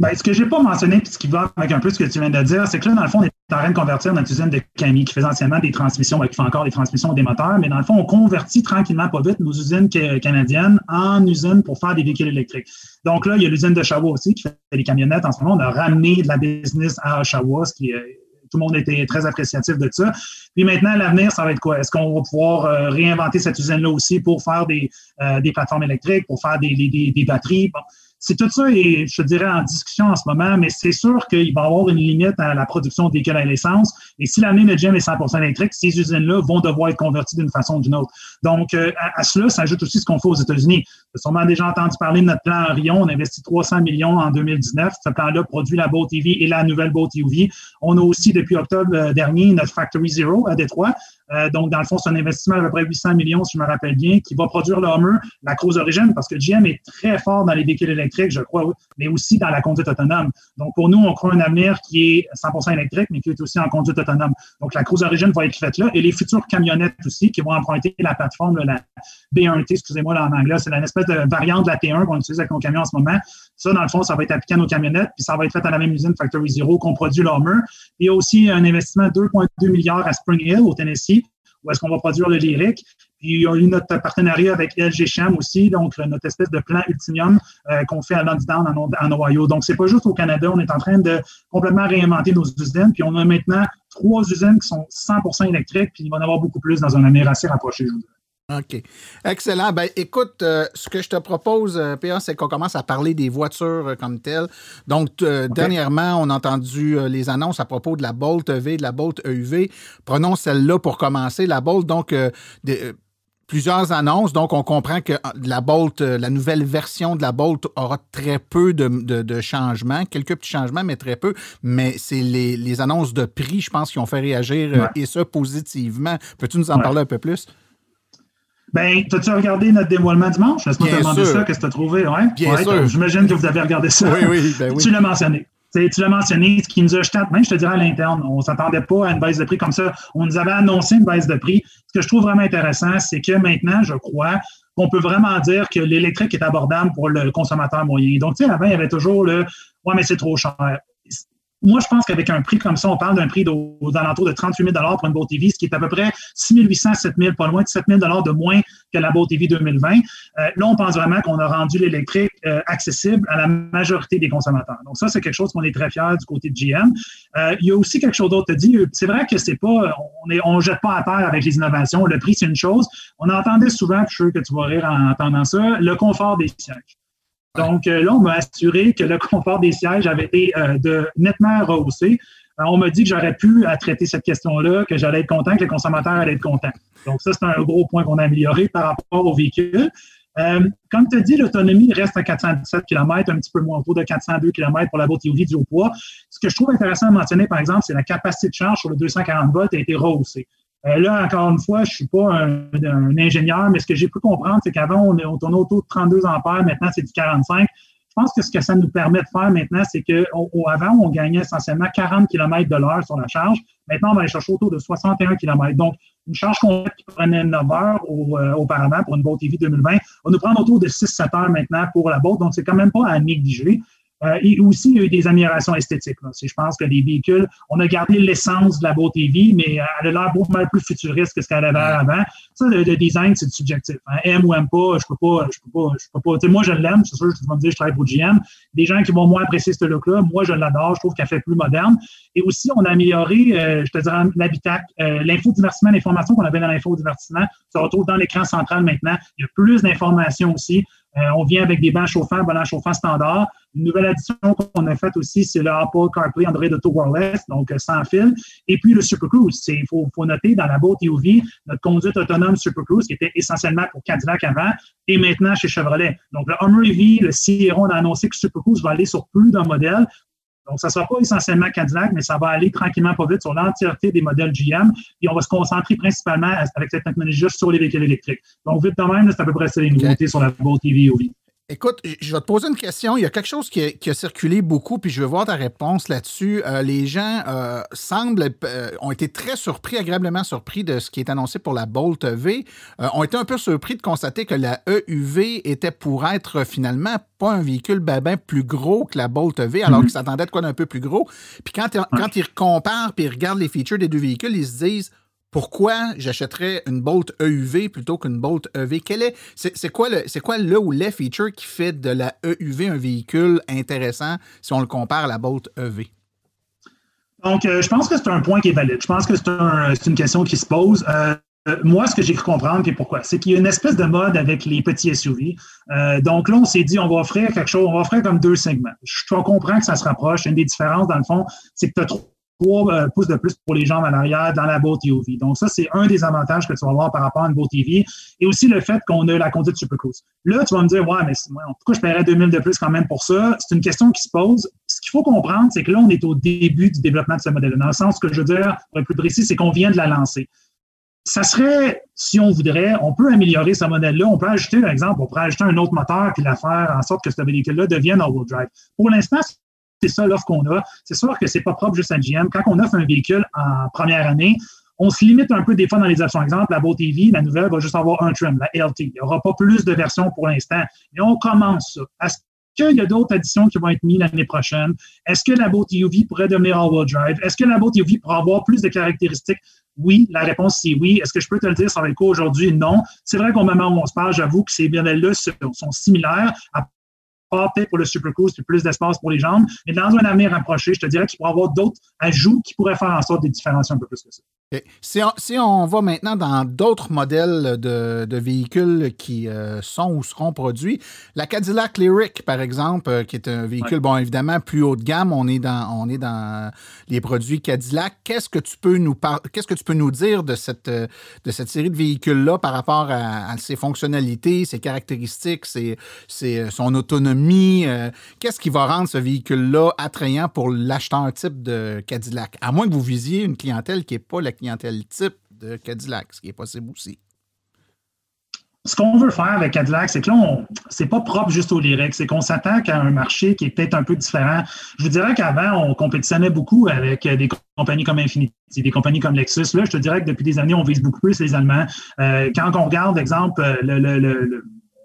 Ben, ce que je n'ai pas mentionné, puis ce qui va avec un peu ce que tu viens de dire, c'est que là, dans le fond, on est en train de convertir notre usine de Camille, qui faisait anciennement des transmissions, ben, qui fait encore des transmissions des moteurs, mais dans le fond, on convertit tranquillement, pas vite, nos usines canadiennes en usines pour faire des véhicules électriques. Donc là, il y a l'usine de Oshawa aussi, qui fait des camionnettes. En ce moment, on a ramené de la business à Oshawa, ce qui est tout le monde était très appréciatif de ça. Puis maintenant, l'avenir, ça va être quoi? Est-ce qu'on va pouvoir euh, réinventer cette usine-là aussi pour faire des, euh, des plateformes électriques, pour faire des, des, des batteries? Bon c'est tout ça et je dirais en discussion en ce moment, mais c'est sûr qu'il va y avoir une limite à la production de véhicules à l'essence. Et si l'année de GM est 100% électrique, ces usines-là vont devoir être converties d'une façon ou d'une autre. Donc, euh, à, cela s'ajoute aussi ce qu'on fait aux États-Unis. Vous avez sûrement déjà entendu parler de notre plan Orion. On a investi 300 millions en 2019. Ce plan-là produit la Boat TV et la nouvelle Boat UV. On a aussi, depuis octobre euh, dernier, notre Factory Zero à Détroit. Euh, donc, dans le fond, c'est un investissement à peu près 800 millions, si je me rappelle bien, qui va produire le la Cruise Origin, parce que GM est très fort dans les véhicules électriques, je crois, mais aussi dans la conduite autonome. Donc, pour nous, on croit un avenir qui est 100% électrique, mais qui est aussi en conduite autonome. Donc, la Cruise Origin va être faite là, et les futures camionnettes aussi, qui vont emprunter la plateforme, la B1T, excusez-moi là, en anglais, c'est une espèce de variante de la T1 qu'on utilise avec nos camions en ce moment. Ça, dans le fond, ça va être appliqué à nos camionnettes, puis ça va être fait à la même usine Factory Zero qu'on produit le Hummer. Il y a aussi un investissement de 2,2 milliards à Spring Hill, au Tennessee, où est-ce qu'on va produire le lyrique. Puis y a eu notre partenariat avec LG Cham aussi, donc notre espèce de plan Ultimium qu'on fait à London, en, en Ohio. Donc, c'est pas juste au Canada, on est en train de complètement réinventer nos usines. Puis on a maintenant trois usines qui sont 100% électriques, puis il va en avoir beaucoup plus dans un avenir assez rapproché, je OK. Excellent. Ben, écoute, euh, ce que je te propose, euh, PA, c'est qu'on commence à parler des voitures euh, comme telles. Donc, dernièrement, on a entendu les annonces à propos de la Bolt EV, de la Bolt EUV. Prenons celle-là pour commencer. La Bolt, donc, plusieurs annonces. Donc, on comprend que la Bolt, la nouvelle version de la Bolt aura très peu de, changements, quelques petits changements, mais très peu. Mais c'est les, annonces de prix, je pense, qui ont fait réagir et ça positivement. Peux-tu nous en parler un peu plus? Ben, as-tu regardé notre dévoilement dimanche? Laisse-moi te demander ça, qu'est-ce que tu as trouvé? Ouais? Bien sûr. J'imagine que vous avez regardé ça. Oui, oui, ben (laughs) oui. Tu l'as mentionné. tu l'as mentionné, ce qui nous a jeté même, je te dirais à l'interne, on ne s'attendait pas à une baisse de prix comme ça. On nous avait annoncé une baisse de prix. Ce que je trouve vraiment intéressant, c'est que maintenant, je crois, qu'on peut vraiment dire que l'électrique est abordable pour le consommateur moyen. Donc, tu sais, avant, il y avait toujours le Ouais, mais c'est trop cher moi, je pense qu'avec un prix comme ça, on parle d'un prix aux, de 38 000 pour une Boat TV, ce qui est à peu près 6 800, 7 000, pas loin de 7 000 de moins que la Boat TV 2020. Euh, là, on pense vraiment qu'on a rendu l'électrique euh, accessible à la majorité des consommateurs. Donc, ça, c'est quelque chose qu'on est très fiers du côté de GM. Euh, il y a aussi quelque chose d'autre à dire. C'est vrai que c'est pas, on ne on jette pas à terre avec les innovations. Le prix, c'est une chose. On entendait souvent, je suis sûr que tu vas rire en entendant ça, le confort des sièges. Donc euh, là, on m'a assuré que le confort des sièges avait été euh, de, nettement rehaussé. Euh, on m'a dit que j'aurais pu traiter cette question-là, que j'allais être content, que les consommateurs allaient être contents. Donc ça, c'est un gros point qu'on a amélioré par rapport au véhicule. comme tu dit, l'autonomie reste à 417 km, un petit peu moins autour de 402 km pour la VOTV du haut poids. Ce que je trouve intéressant à mentionner, par exemple, c'est la capacité de charge sur le 240 volts a été rehaussée. Euh, là, encore une fois, je suis pas un, ingénieur, mais ce que j'ai pu comprendre, c'est qu'avant, on, on tournait autour de 32 ampères, maintenant, c'est du 45. Je pense que ce que ça nous permet de faire maintenant, c'est qu'avant, on gagnait essentiellement 40 km de l'heure sur la charge. Maintenant, on va aller chercher autour de 61 km. Donc, une charge complète qui prenait 9 heures euh, auparavant pour une Boat TV 2020 va nous prendre autour de 6-7 heures maintenant pour la Boat. Donc, c'est quand même pas à négliger. Euh, et aussi, il y a eu des améliorations esthétiques. Je pense que les véhicules, on a gardé l'essence de la Boat TV, mais elle a l'air beaucoup plus futuriste que ce qu'elle avait avant. Ça, le, design, c'est subjectif. Hein. Aime ou aime pas, je peux pas, je peux pas, je peux pas. moi, je l'aime, c'est sûr, je vais me dire, je travaille pour GM. Des gens qui vont moins apprécier ce look-là, moi, je l'adore, je trouve qu'elle fait plus moderne. Et aussi, on a amélioré, euh, je te dirais, l'habitacle, euh, l'infodivertissement, l'information qu'on avait dans l'infodivertissement se retrouve dans l'écran central maintenant. Il y a plus d'informations aussi. Euh, on vient avec des bancs chauffants, bancs chauffants standard. Une nouvelle addition qu'on a faite aussi, c'est le Apple CarPlay Android Auto Wireless, donc euh, sans fil. Et puis le Super Cruise. Il faut, faut, noter dans la Boat UV, notre conduite autonome Super Cruise, qui était essentiellement pour Cadillac avant, et maintenant chez Chevrolet. Donc le Hummer EV, le Sierra, on a annoncé que Super Cruise va aller sur plus d'un modèle. Donc, ça ne sera pas essentiellement Cadillac, mais ça va aller tranquillement pas vite sur l'entièreté des modèles GM. Et on va se concentrer principalement avec cette technologie sur les véhicules électriques. Donc, vite de même, c'est à peu près ça les nouveautés sur la Boat TV OV. Écoute, je vais te poser une question. Il y a quelque chose qui a, circulé beaucoup, puis je veux voir ta réponse là-dessus. Euh, les gens euh, semblent, euh, ont été très surpris, agréablement surpris de ce qui est annoncé pour la Bolt V. ont été un peu surpris de constater que la EUV était pour être finalement pas un véhicule babin plus gros que la Bolt V, alors mhm. qu'ils s'attendaient de quoi d'un peu plus gros. Puis quand, quand ils comparent puis ils regardent les features des deux véhicules, ils se disent pourquoi j'achèterais une Bolt EUV plutôt qu'une Bolt EV? Quel est, c'est, quoi le, c'est quoi le ou les features qui fait de la EUV un véhicule intéressant si on le compare à la Bolt EV? Donc, euh, je pense que c'est un point qui est valide. Je pense que c'est, une question qui se pose. Euh, moi, ce que j'ai cru comprendre, puis pourquoi, c'est qu'il y a une espèce de mode avec les petits SUV. Euh, donc là, on s'est dit, on va offrir quelque chose, on va offrir comme deux segments. Je comprends que ça se rapproche. Une des différences, dans le fond, c'est que tu as trop 3 euh, pouces de plus pour les jambes à l'arrière dans la Boat TV. Donc, ça, c'est un des avantages que tu vas avoir par rapport à une Boat TV. Et aussi le fait qu'on a la conduite Super Cruise. Là, tu vas me dire, ouais, mais pourquoi je paierais 2000 de plus quand même pour ça? C'est une question qui se pose. Ce qu'il faut comprendre, c'est que là, on est au début du développement de ce modèle-là. Dans le sens que je veux dire, pour être plus précis, c'est qu'on vient de la lancer. Ça serait, si on voudrait, on peut améliorer ce modèle-là. On peut ajouter, par exemple, on pourrait ajouter un autre moteur puis la faire en sorte que ce véhicule-là devienne all-wheel drive. Pour l'instant, c'est ça l'offre qu'on a. C'est sûr que c'est pas propre juste à GM. Quand on offre un véhicule en première année, on se limite un peu des fois dans les options. Exemple, la Boat TV, la nouvelle, va juste avoir un trim, la LT. Il n'y aura pas plus de versions pour l'instant. Mais on commence ça. Est-ce qu'il y a d'autres additions qui vont être mises l'année prochaine? Est-ce que la Boat TV pourrait devenir all-wheel drive? Est-ce que la Boat TV pourrait avoir plus de caractéristiques? Oui, la réponse c'est oui. Est-ce que je peux te le dire, va être quoi aujourd'hui? Non. C'est vrai qu'au moment où on se parle, j'avoue que ces modèles-là sont similaires, à part pour le Supercruise, puis plus d'espace pour les jambes. Mais dans un avenir rapproché, je te dirais qu'il pourrait y avoir d'autres ajouts qui pourraient faire en sorte des différencier un peu plus que ça. Si, on, si, on, va maintenant dans d'autres modèles de, véhicules qui euh, sont ou seront produits, la Cadillac Lyric, par exemple, euh, qui est un véhicule, bon, évidemment, plus haut de gamme, on est dans, on est dans les produits Cadillac. Qu'est-ce que tu peux nous qu'est-ce que tu peux nous dire de cette, euh, de cette série de véhicules-là par rapport à, ses fonctionnalités, ses caractéristiques, ses, son autonomie? qu'est-ce qui va rendre ce véhicule-là attrayant pour l'acheteur type de Cadillac? À moins que vous visiez une clientèle qui n'est pas la clientèle type de Cadillac, ce qui est possible aussi. Ce qu'on veut faire avec Cadillac, c'est que là, c'est pas propre juste au lyrique, c'est qu'on s'attaque à un marché qui est peut-être un peu différent. Je vous dirais qu'avant, on compétitionnait beaucoup avec des compagnies comme Infiniti, des compagnies comme Lexus. Là, je te dirais que depuis des années, on vise beaucoup plus les Allemands. Euh, quand on regarde, exemple, le, le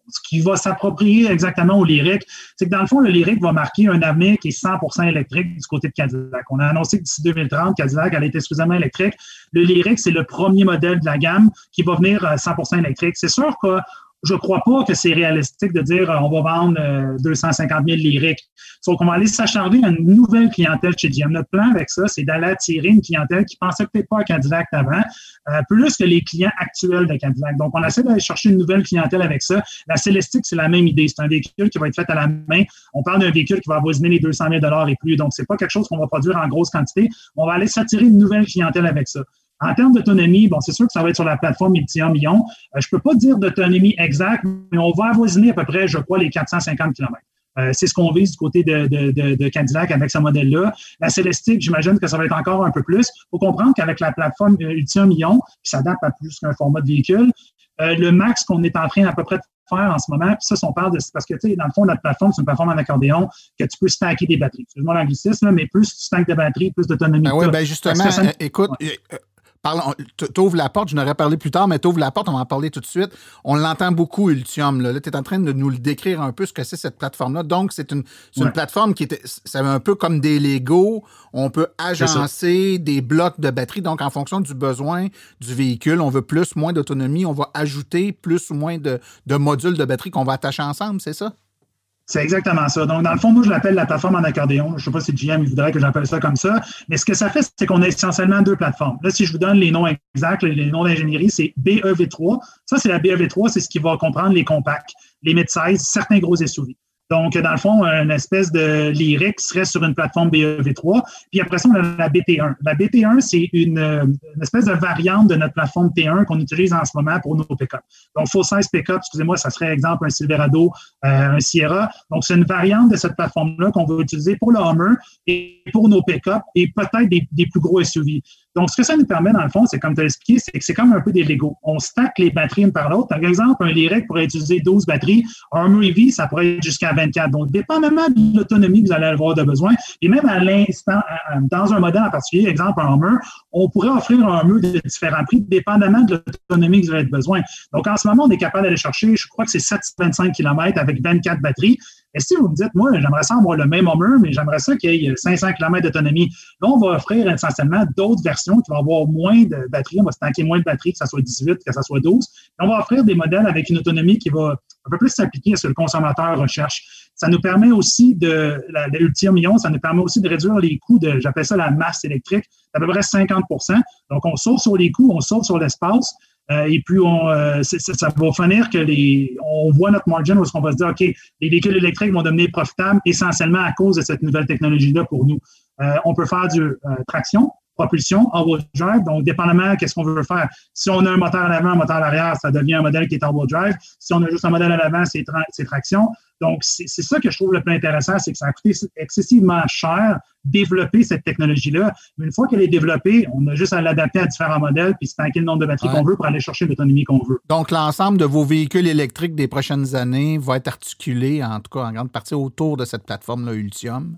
ce qui va s'approprier exactement au lyrique, c'est que dans le fond, le lyrique va marquer un avenir qui est 100% électrique du côté de Cadillac. On a annoncé que d'ici 2030, Cadillac allait être exclusivement électrique. Le lyrique, c'est le premier modèle de la gamme qui va venir 100% euh, électrique. C'est sûr que je ne crois pas que c'est réalistique de dire euh, on va vendre 250 000 lyriques. Donc, on va aller s'acharner à une nouvelle clientèle chez GM. Notre plan avec ça, c'est d'aller attirer une clientèle qui pensait peut-être pas à Cadillac avant, euh, plus que les clients actuels de Cadillac. Donc, on essaie d'aller chercher une nouvelle clientèle avec ça. La Célestique, c'est la même idée. C'est un véhicule qui va être fait à la main. On parle d'un véhicule qui va avoisiner les 200 000 et plus. Donc, c'est pas quelque chose qu'on va produire en grosse quantité. On va aller s'attirer une nouvelle clientèle avec ça. En termes d'autonomie, bon, c'est sûr que ça va être sur la plateforme Lithium Ion. Euh, je peux pas dire d'autonomie exacte, mais on va avoisiner à peu près, je crois, les 450 km. Euh, c'est ce qu'on vise du côté de, de, de, Cadillac avec ce modèle-là. La Célestique, j'imagine que ça va être encore un peu plus. Il faut comprendre qu'avec la plateforme euh, Ultium Ion, qui s'adapte à plus qu'un format de véhicule, euh, le max qu'on est en train à peu près de faire en ce moment, puis ça, on parle de... Parce que, tu sais, dans le fond, notre plateforme, c'est une plateforme en accordéon que tu peux stacker des batteries. Excuse-moi l'anglicisme, mais plus tu stackes des batteries, plus d'autonomie. Ben oui, ben justement, écoute, T'ouvres la porte, je n'aurais parlé plus tard, mais t'ouvres la porte, on va en parler tout de suite. On l'entend beaucoup, Ultium. Là, tu es en train de nous le décrire un peu ce que c'est cette plateforme-là. Donc, c'est une, une, plateforme qui est c'est un peu comme des Lego. On peut agencer des blocs de batterie. Donc, en fonction du besoin du véhicule, on veut plus, moins d'autonomie. On va ajouter plus ou moins de, de modules de batterie qu'on va attacher ensemble, c'est ça? C'est exactement ça. Donc, dans le fond, moi, je l'appelle la plateforme en accordéon. Je ne sais pas si GM voudrait que j'appelle ça comme ça. Mais ce que ça fait, c'est qu'on a essentiellement deux plateformes. Là, si je vous donne les noms exacts, les noms d'ingénierie, c'est BEV3. Ça, c'est la BEV3, c'est ce qui va comprendre les compacts, les mid-size, certains gros SUV. Donc, dans le fond, une espèce de lyrique serait sur une plateforme BEV3. Puis après ça, on a la BT1. La BT1, c'est une, espèce de variante de notre plateforme T1 qu'on utilise en ce moment pour nos pick-up. Donc, full size pick-up, excusez-moi, ça serait exemple un Silverado, euh, un Sierra. Donc, c'est une variante de cette plateforme-là qu'on va utiliser pour le Hummer et pour nos pick-up et peut-être des plus gros SUV. Donc, ce que ça nous permet, dans le fond, c'est comme tu as expliqué, c'est que c'est comme un peu des Lego. On stack les batteries une par l'autre. Par exemple, un Lyric pourrait utiliser 12 batteries. Un EV, ça pourrait être jusqu'à 24. Donc, dépendamment de l'autonomie que vous allez avoir de besoin, et même à l'instant, dans un modèle en particulier, exemple un Hummer, on pourrait offrir un Hummer de différents prix, dépendamment de l'autonomie que vous avez besoin. Donc, en ce moment, on est capable d'aller chercher, je crois que c'est 725 km avec 24 batteries. Et si vous me dites, moi, j'aimerais ça avoir le même Hummer, mais j'aimerais ça qu'il y ait 500 km d'autonomie, là, on va offrir essentiellement d'autres versions qui vont avoir moins de batterie. On va stacker moins de batterie, que ce soit 18, que ce soit 12. Et on va offrir des modèles avec une autonomie qui va un peu plus s'appliquer à ce que le consommateur recherche. Ça nous permet aussi de, l'ultime ion, ça nous permet aussi de réduire les coûts de, j'appelle ça la masse électrique, d'à peu près 50% Donc, on sauve sur les coûts, on sauve sur l'espace. Euh, et puis, on, euh, ça va finir que les, on voit notre margin où on va se dire, OK, les véhicules électriques vont devenir profitables essentiellement à cause de cette nouvelle technologie-là pour nous. Euh, on peut faire du traction, propulsion, all-wheel drive. Donc, dépendamment qu'est-ce qu'on veut faire. Si on a un moteur à l'avant, un moteur à l'arrière, ça devient un modèle qui est all-wheel drive. Si on a juste un modèle à l'avant, c'est traction. Donc, c'est ça que je trouve le plus intéressant, c'est que ça a coûté excessivement cher développer cette technologie-là. Mais une fois qu'elle est développée, on a juste à l'adapter à différents modèles puis tanker le nombre de batteries qu'on veut pour aller chercher l'autonomie qu'on veut. Donc, l'ensemble de vos véhicules électriques des prochaines années va être articulé, en tout cas en grande partie, autour de cette plateforme-là Ultium?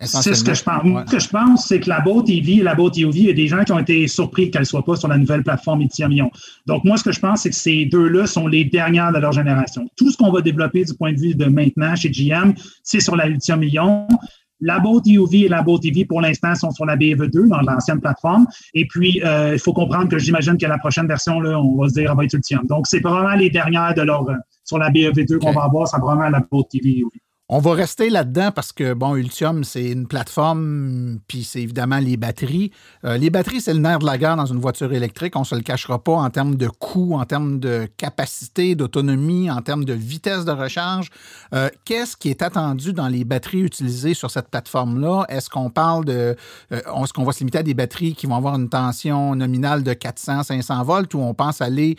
C'est ce que je pense. Ce que je pense, c'est que la Boat EV et la Boat EOV, il y a des gens qui ont été surpris qu'elle ne soit pas sur la nouvelle plateforme Ion. Donc, moi, ce que je pense, c'est que ces deux-là sont les dernières de leur génération. Tout ce qu'on va développer du point de vue de maintenant chez GM, c'est sur la Ion. La Boat EUV et la Boat EV, pour l'instant, sont sur la BEV2, dans l'ancienne plateforme. Et puis, euh, il faut comprendre que j'imagine que la prochaine version, là, on va se dire, elle va être Ultium. Donc, c'est vraiment les dernières de leur, sur la BEV2 qu'on va avoir, c'est vraiment la Boat EV EUV. On va rester là-dedans parce que, bon, Ultium, c'est une plateforme, puis c'est évidemment les batteries. Euh, les batteries, c'est le nerf de la guerre dans une voiture électrique. On ne se le cachera pas en termes de coût, en termes de capacité, d'autonomie, en termes de vitesse de recharge. Euh, qu'est-ce qui est attendu dans les batteries utilisées sur cette plateforme-là? Est-ce qu'on parle de. Euh, est-ce qu'on va se limiter à des batteries qui vont avoir une tension nominale de 400, 500 volts ou on pense aller,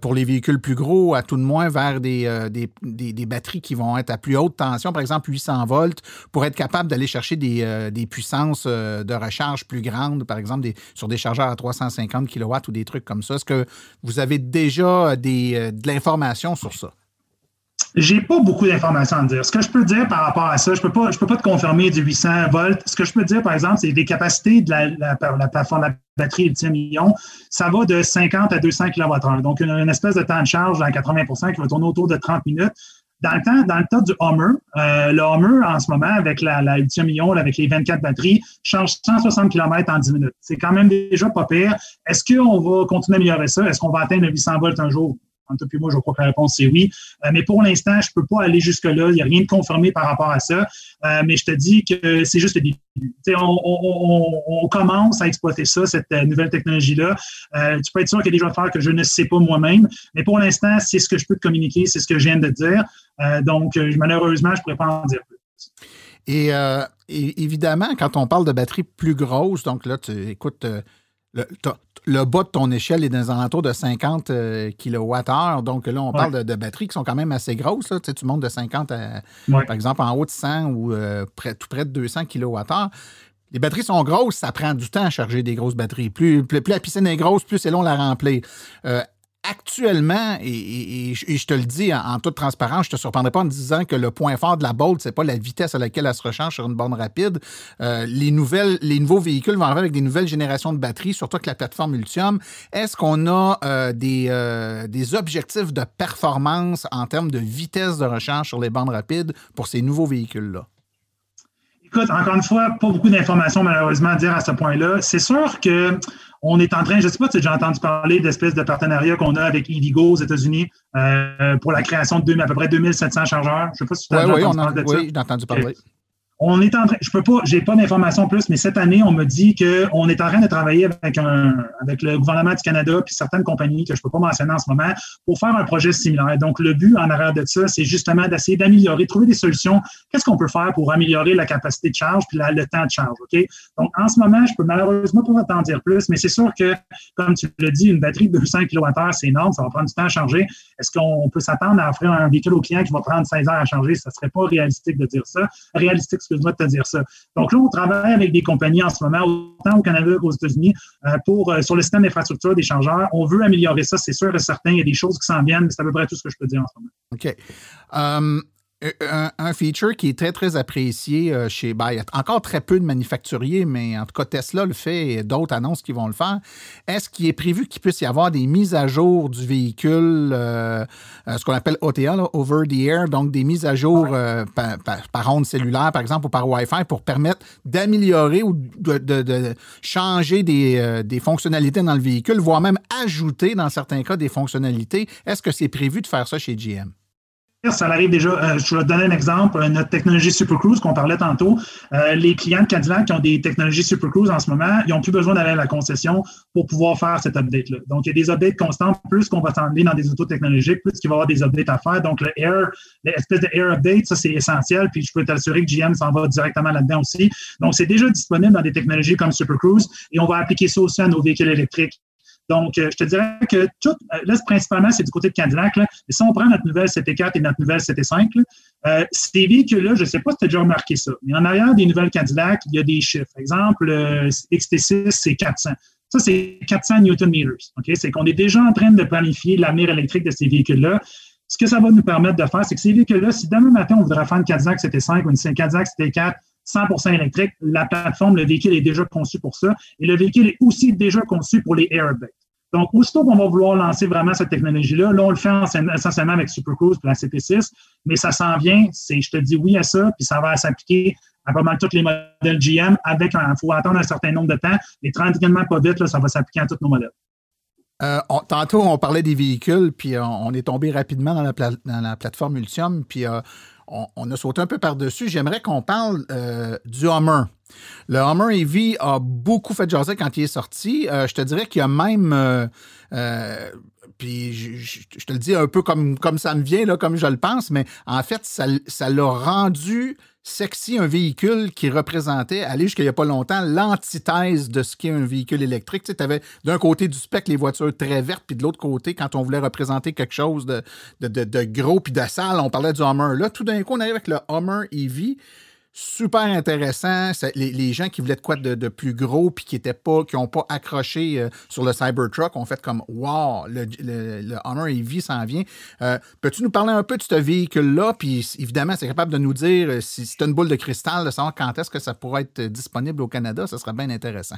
pour les véhicules plus gros, à tout de moins vers des, des, des batteries qui vont être à plus haute tension? Par exemple 800 volts, pour être capable d'aller chercher des, euh, puissances euh, de recharge plus grandes, par exemple sur des chargeurs à 350 kW ou des trucs comme ça. Est-ce que vous avez déjà des, euh, de l'information sur ça? J'ai pas beaucoup d'informations à dire. Ce que je peux dire par rapport à ça, je peux pas, je peux pas te confirmer du 800 volts. Ce que je peux dire, par exemple, c'est les capacités de la, la, plateforme, la batterie lithium-ion, ça va de 50 à 200 kWh. Donc, une, espèce de temps de charge à 80% qui va tourner autour de 30 minutes. Dans le temps, dans le tas du Hummer, euh, le Hummer, en ce moment, avec la, la lithium-ion, avec les 24 batteries, change 160 km en 10 minutes. C'est quand même déjà pas pire. Est-ce qu'on va continuer à améliorer ça? Est-ce qu'on va atteindre 800 volts un jour? Entre puis moi, je crois que la réponse, c'est oui. Euh, mais pour l'instant, je ne peux pas aller jusque-là. Il n'y a rien de confirmé par rapport à ça. Euh, mais je te dis que c'est juste le début. On, commence à exploiter ça, cette euh, nouvelle technologie-là. tu peux être sûr qu'il y a des affaires que je ne sais pas moi-même. Mais pour l'instant, c'est ce que je peux te communiquer, c'est ce que je viens de dire. donc, malheureusement, je ne pourrais pas en dire plus. Et, évidemment, quand on parle de batteries plus grosses, donc là, tu écoutes, le, le bas de ton échelle est dans les alentours de 50 euh, kWh. Donc là, on parle de, batteries qui sont quand même assez grosses. Tu, sais, tu montes de 50 à, par exemple, en haut de 100 ou euh, près, tout près de 200 kWh. Les batteries sont grosses, ça prend du temps à charger des grosses batteries. Plus, plus, la piscine est grosse, plus c'est long à la remplir. Euh, actuellement, et, je te le dis en, toute transparence, je ne te surprendrai pas en disant que le point fort de la Bolt, c'est pas la vitesse à laquelle elle se recharge sur une borne rapide. Euh, les, nouveaux véhicules vont arriver avec des nouvelles générations de batteries, surtout avec la plateforme Ultium. Est-ce qu'on a euh, des, euh, des objectifs de performance en termes de vitesse de recharge sur les bornes rapides pour ces nouveaux véhicules-là? Écoute, encore une fois, pas beaucoup d'informations malheureusement à dire à ce point-là. C'est sûr que on est en train, je ne sais pas si tu as déjà entendu parler d'espèces de partenariat qu'on a avec Evigo aux États-Unis euh, pour la création de à peu près 2700 chargeurs. Je ne sais pas si tu as entendu parler de ça. Oui, j'ai entendu parler. On est en train, je peux pas, j'ai pas d'informations plus, mais cette année, on me dit qu'on est en train de travailler avec un, avec le gouvernement du Canada puis certaines compagnies que je peux pas mentionner en ce moment pour faire un projet similaire. Donc, le but en arrière de ça, c'est justement d'essayer d'améliorer, trouver des solutions. Qu'est-ce qu'on peut faire pour améliorer la capacité de charge puis le temps de charge, OK? Donc, en ce moment, je peux malheureusement pas t'en dire plus, mais c'est sûr que, comme tu l'as dit, une batterie de 200 kWh, c'est énorme, ça va prendre du temps à charger. Est-ce qu'on peut s'attendre à offrir un véhicule au client qui va prendre 16 heures à charger? Ça serait pas réalistique de dire ça. Réalistique, excuse-moi te dire ça. Donc là, on travaille avec des compagnies en ce moment, autant au Canada qu'aux États-Unis, euh, pour euh, sur le système d'infrastructure des chargeurs. On veut améliorer ça, c'est sûr et certain. Il y a des choses qui s'en viennent, mais c'est à peu près tout ce que je peux dire en ce moment. OK. Um, euh, un, feature qui est très, très apprécié euh, chez. Ben, il y a encore très peu de manufacturiers, mais en tout cas, Tesla le fait et d'autres annoncent qu'ils vont le faire. Est-ce qu'il est prévu qu'il puisse y avoir des mises à jour du véhicule, euh, ce qu'on appelle OTA, over the air, donc des mises à jour par, onde cellulaire, par exemple, ou par Wi-Fi, pour permettre d'améliorer ou de, changer des, des fonctionnalités dans le véhicule, voire même ajouter, dans certains cas, des fonctionnalités? Est-ce que c'est prévu de faire ça chez GM? Ça arrive déjà. Euh, je vais te donner un exemple. Euh, notre technologie Super Cruise qu'on parlait tantôt, euh, les clients de Cadillac qui ont des technologies Super Cruise en ce moment, ils n'ont plus besoin d'aller à la concession pour pouvoir faire cet update-là. Donc, il y a des updates constants. Plus qu'on va s'enlever dans des autos technologiques, plus qu'il va y avoir des updates à faire. Donc, le Air, l'espèce de Air Update, ça, c'est essentiel. Puis, je peux t'assurer que GM s'en va directement là-dedans aussi. Donc, c'est déjà disponible dans des technologies comme Super Cruise et on va appliquer ça aussi à nos véhicules électriques. Donc, euh, je te dirais que tout, euh, là, principalement, c'est du côté de Cadillac. Là. Et si on prend notre nouvelle CT4 et notre nouvelle CT5, là, euh, ces véhicules-là, je ne sais pas si tu as déjà remarqué ça, mais en arrière des nouvelles Cadillac, il y a des chiffres. Exemple, XT6, c'est 400. Ça, c'est 400 Newton meters. OK? C'est qu'on est déjà en train de planifier l'avenir électrique de ces véhicules-là. Ce que ça va nous permettre de faire, c'est que ces véhicules-là, si demain matin, on voudrait faire une Cadillac CT5 ou une Cadillac CT4 100% électrique, la plateforme, le véhicule est déjà conçu pour ça. Et le véhicule est aussi déjà conçu pour les airbags. Donc, aussitôt qu'on va vouloir lancer vraiment cette technologie-là, là, on le fait essentiellement avec SuperCruise et la CP6, mais ça s'en vient, c'est je te dis oui à ça, puis ça va s'appliquer à pas mal tous les modèles GM avec un, il faut attendre un certain nombre de temps, mais tranquillement, pas vite, là, ça va s'appliquer à tous nos modèles. Euh, tantôt, on parlait des véhicules, puis on, est tombé rapidement dans la, dans la plateforme Ultium, puis euh, on, a sauté un peu par-dessus. J'aimerais qu'on parle euh, du Hummer. Le Hummer EV a beaucoup fait jaser quand il est sorti. je te dirais qu'il y a même puis je, te le dis un peu comme, comme ça me vient, là, comme je le pense, mais en fait, ça l'a rendu sexy un véhicule qui représentait, aller jusqu'à il n'y a pas longtemps, l'antithèse de ce qu'est un véhicule électrique. Tu avais d'un côté du spec les voitures très vertes, puis de l'autre côté, quand on voulait représenter quelque chose de, de, de gros puis de sale, on parlait du Hummer. Là, tout d'un coup, on arrive avec le Hummer EV super intéressant. Les, gens qui voulaient de quoi de, plus gros puis qui pas, qui n'ont pas accroché euh, sur le Cybertruck ont fait comme Wow, le, le, Honor EV s'en vient. Euh, peux-tu nous parler un peu de ce véhicule-là? Puis évidemment, c'est capable de nous dire euh, si c'est une boule de cristal, de savoir quand est-ce que ça pourrait être disponible au Canada. Ce serait bien intéressant.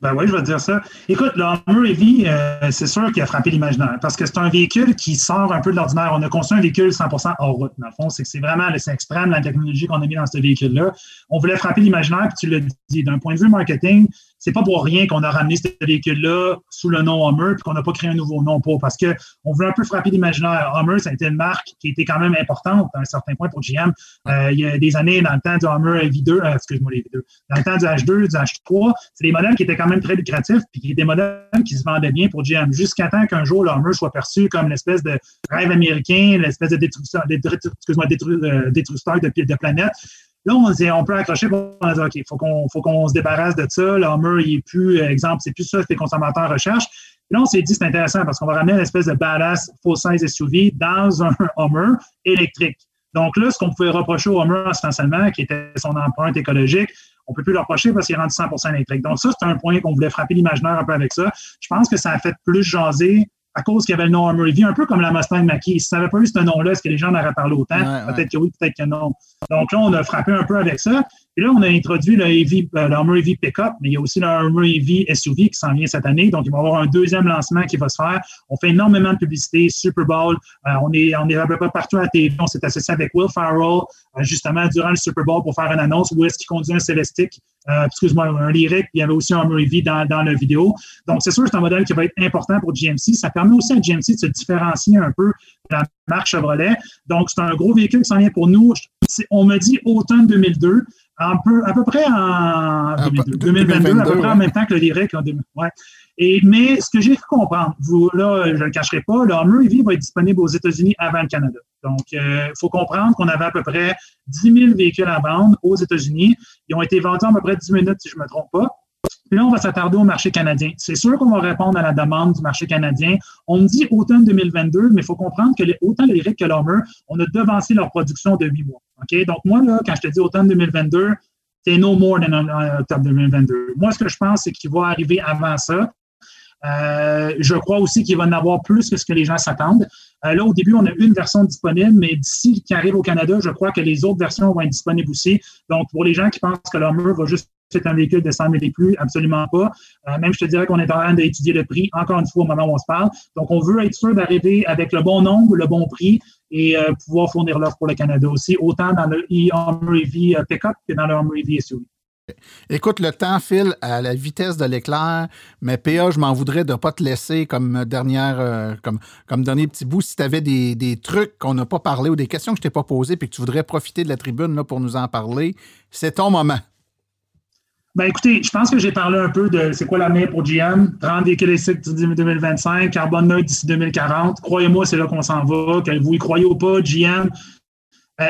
Ben oui, je vais te dire ça. Écoute, le Hummer EV, euh, c'est sûr qu'il a frappé l'imaginaire parce que c'est un véhicule qui sort un peu de l'ordinaire. On a construit un véhicule 100% hors route. Dans le fond, c'est que c'est vraiment c'est extrême la technologie qu'on a mis dans ce véhicule-là. On voulait frapper l'imaginaire, puis tu l'as dit. D'un point de vue marketing, c'est pas pour rien qu'on a ramené ce véhicule-là sous le nom Hummer puis qu'on n'a pas créé un nouveau nom pour parce que on voulait un peu frapper l'imaginaire. Hummer, ça a été une marque qui était quand même importante à un certain point pour GM. Euh, il y a des années, dans le temps du Hummer V2, euh, excuse-moi les V2, dans le temps du H2, du H3, c'est des modèles qui étaient quand même très lucratifs puis qui étaient des modèles qui se vendaient bien pour GM jusqu'à temps qu'un jour le Hummer soit perçu comme l'espèce de rêve américain, l'espèce de détructeur, excuse-moi, euh, de, de planète. Là, on, dit, on peut accrocher pour dire, OK, il faut qu'on se débarrasse de ça. Le Hummer, il est plus, exemple, c'est plus ça que les consommateurs recherchent. là, on s'est dit, c'est intéressant parce qu'on va ramener une espèce de badass full-size SUV dans un (laughs) Hummer électrique. Donc là, ce qu'on pouvait reprocher au Hummer essentiellement, qui était son empreinte écologique, on ne peut plus le reprocher parce qu'il est rendu 100 électrique. Donc ça, c'est un point qu'on voulait frapper l'imaginaire un peu avec ça. Je pense que ça a fait plus jaser à cause qu'il y avait le nom Armor EV, un peu comme la Mustang Mach-E. Si ça n'avait pas eu ce nom-là, est-ce que les gens en auraient parlé autant? peut-être que oui, peut-être que non. Donc là, on a frappé un peu avec ça. Et là, on a introduit le, EV, euh, Armor EV Pickup, mais il y a aussi le Armor EV SUV qui s'en vient cette année. Donc, il va y avoir un deuxième lancement qui va se faire. On fait énormément de publicité, Super Bowl. Euh, on, est, on est à peu près partout à la TV. On s'est associé avec Will Farrell, euh, justement, durant le Super Bowl pour faire une annonce où est-ce qu'il conduit un Celestic, excuse-moi, un Lyric, puis il y avait aussi un EV dans, dans la vidéo. Donc, c'est sûr que c'est un modèle qui va être important pour GMC. Ça permet aussi à GMC de se différencier un peu de la marque Chevrolet. Donc, c'est un gros véhicule qui s'en vient pour nous. On me dit automne 2002 peu, à peu près en 2022, à peu près en même temps que le Lyric. ouais. Mais ce que j'ai fait comprendre, vous, là, je ne le cacherai pas, le Hummer EV va être disponible aux États-Unis avant le Canada. Donc, il euh, faut comprendre qu'on avait à peu près 10 000 véhicules à vendre aux États-Unis. Ils ont été vendus en à peu près 10 minutes, si je ne me trompe pas. Puis là, on va s'attarder au marché canadien. C'est sûr qu'on va répondre à la demande du marché canadien. On me dit automne 2022, mais il faut comprendre que autant le Lyric que l'Hummer, on a devancé leur production de huit mois. OK? Donc, moi, là, quand je te dis automne 2022, c'est no more than octobre 2022. Moi, ce que je pense, c'est qu'il va arriver avant ça. Euh, je crois aussi qu'il va en avoir plus que ce que les gens s'attendent. Euh, là, au début, on a une version disponible, mais d'ici qu'il arrive au Canada, je crois que les autres versions vont être disponibles aussi. Donc, pour les gens qui pensent que l'Hummer va juste c'est un véhicule de 100 000 et plus, absolument pas. Euh, même, je te dirais qu'on est en train d'étudier le prix, encore une fois, au moment où on se parle. Donc, on veut être sûr d'arriver avec le bon nombre, le bon prix et euh, pouvoir fournir l'offre pour le Canada aussi, autant dans le e-Hummer EV euh, Pickup que dans le Hummer EV SUV. Écoute, le temps file à la vitesse de l'éclair, mais PA, je m'en voudrais de ne pas te laisser comme dernière, comme, comme dernier petit bout. Si tu avais des, des trucs qu'on n'a pas parlé ou des questions que je t'ai pas posées puis que tu voudrais profiter de la tribune pour nous en parler, c'est ton moment. Ben écoutez, je pense que j'ai parlé un peu de c'est quoi l'avenir pour GM, 30 véhicules électriques d'ici 2025, carbone neutre d'ici 2040. Croyez-moi, c'est là qu'on s'en va. Que vous y croyez ou pas, GM euh,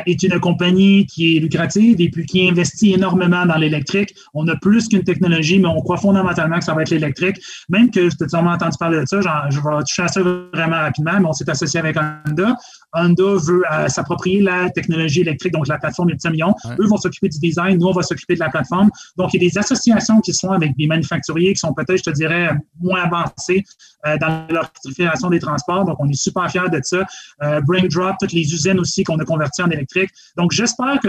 est une compagnie qui est lucrative et puis qui investit énormément dans l'électrique. On a plus qu'une technologie, mais on croit fondamentalement que ça va être l'électrique. Même que, je t'ai sûrement entendu parler de ça, je vais toucher à ça vraiment rapidement, mais on s'est associé avec Honda. Honda veut euh, s'approprier la technologie électrique, donc la plateforme Ultimion. Eux vont s'occuper du design, nous, on va s'occuper de la plateforme. Donc, il y a des associations qui sont avec des manufacturiers qui sont peut-être, je te dirais, moins avancés euh, dans l'électrification des transports. Donc, on est super fiers de ça. Euh, Brain Drop, toutes les usines aussi qu'on a converties en électrique. Donc, j'espère que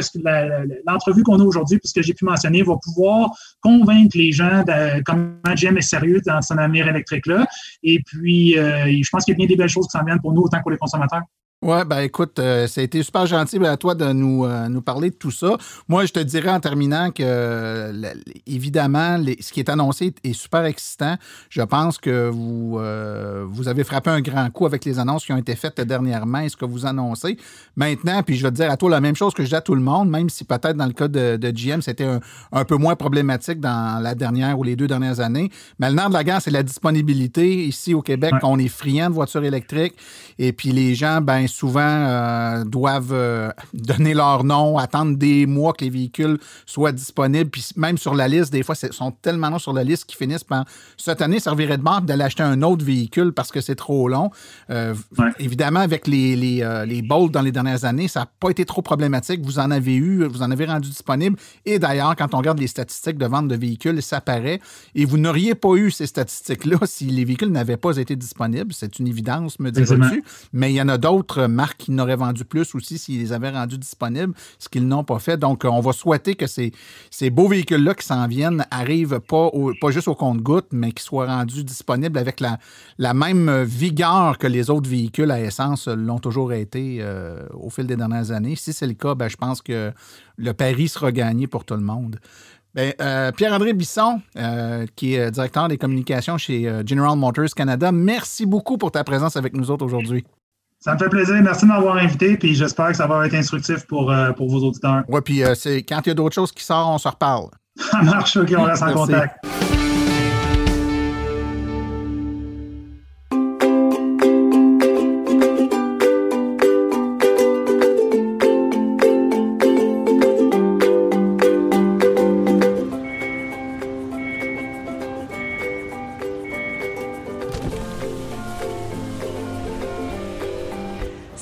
l'entrevue qu'on a aujourd'hui, puisque j'ai pu mentionner, va pouvoir convaincre les gens de comment GM est sérieux dans son avenir électrique-là. Et puis, euh, je pense qu'il y a bien des belles choses qui s'en viennent pour nous, autant que pour les consommateurs. Ouais, ben écoute, euh, ça a été super gentil à toi de nous, euh, nous parler de tout ça. Moi, je te dirais en terminant que, évidemment, ce qui est annoncé est super excitant. Je pense que vous, euh, vous avez frappé un grand coup avec les annonces qui ont été faites dernièrement et ce que vous annoncez. Maintenant, puis je vais te dire à toi la même chose que je dis à tout le monde, même si peut-être dans le cas de, de GM, c'était un, peu moins problématique dans la dernière ou les deux dernières années. Mais le nerf de la guerre, c'est la disponibilité. Ici au Québec, on est friand de voitures électriques et puis les gens, ben souvent euh, doivent euh, (laughs) donner leur nom, attendre des mois que les véhicules soient disponibles. Puis même sur la liste, des fois, ils sont tellement longs sur la liste qu'ils finissent par cette année servirait de marque d'aller acheter un autre véhicule parce que c'est trop long. Euh, évidemment, avec les, les, les Bolt dans les dernières années, ça n'a pas été trop problématique. Vous en avez eu, vous en avez rendu disponible. Et d'ailleurs, quand on regarde les statistiques de vente de véhicules, ça paraît. Et vous n'auriez pas eu ces statistiques-là (laughs) si les véhicules n'avaient pas été disponibles. C'est une évidence, me dirais-tu. Mais il y en a d'autres marques qui n'auraient vendu plus aussi s'ils les avaient rendus disponibles, ce qu'ils n'ont pas fait. Donc, on va souhaiter que ces, ces beaux véhicules-là qui s'en viennent arrivent pas, pas juste au compte-goutte, mais qu'ils soient rendus disponibles avec la, la même vigueur que les autres véhicules à essence l'ont toujours été euh, au fil des dernières années. Si c'est le cas, ben, je pense que le pari sera gagné pour tout le monde. Ben, euh, Pierre-André Bisson, euh, qui est directeur des communications chez General Motors Canada, merci beaucoup pour ta présence avec nous autres aujourd'hui. Ça me fait plaisir. Merci de m'avoir invité. Puis j'espère que ça va être instructif pour, euh, pour vos auditeurs. Oui, puis euh, quand il y a d'autres choses qui sortent, on se reparle. Ça marche, OK, on reste en contact.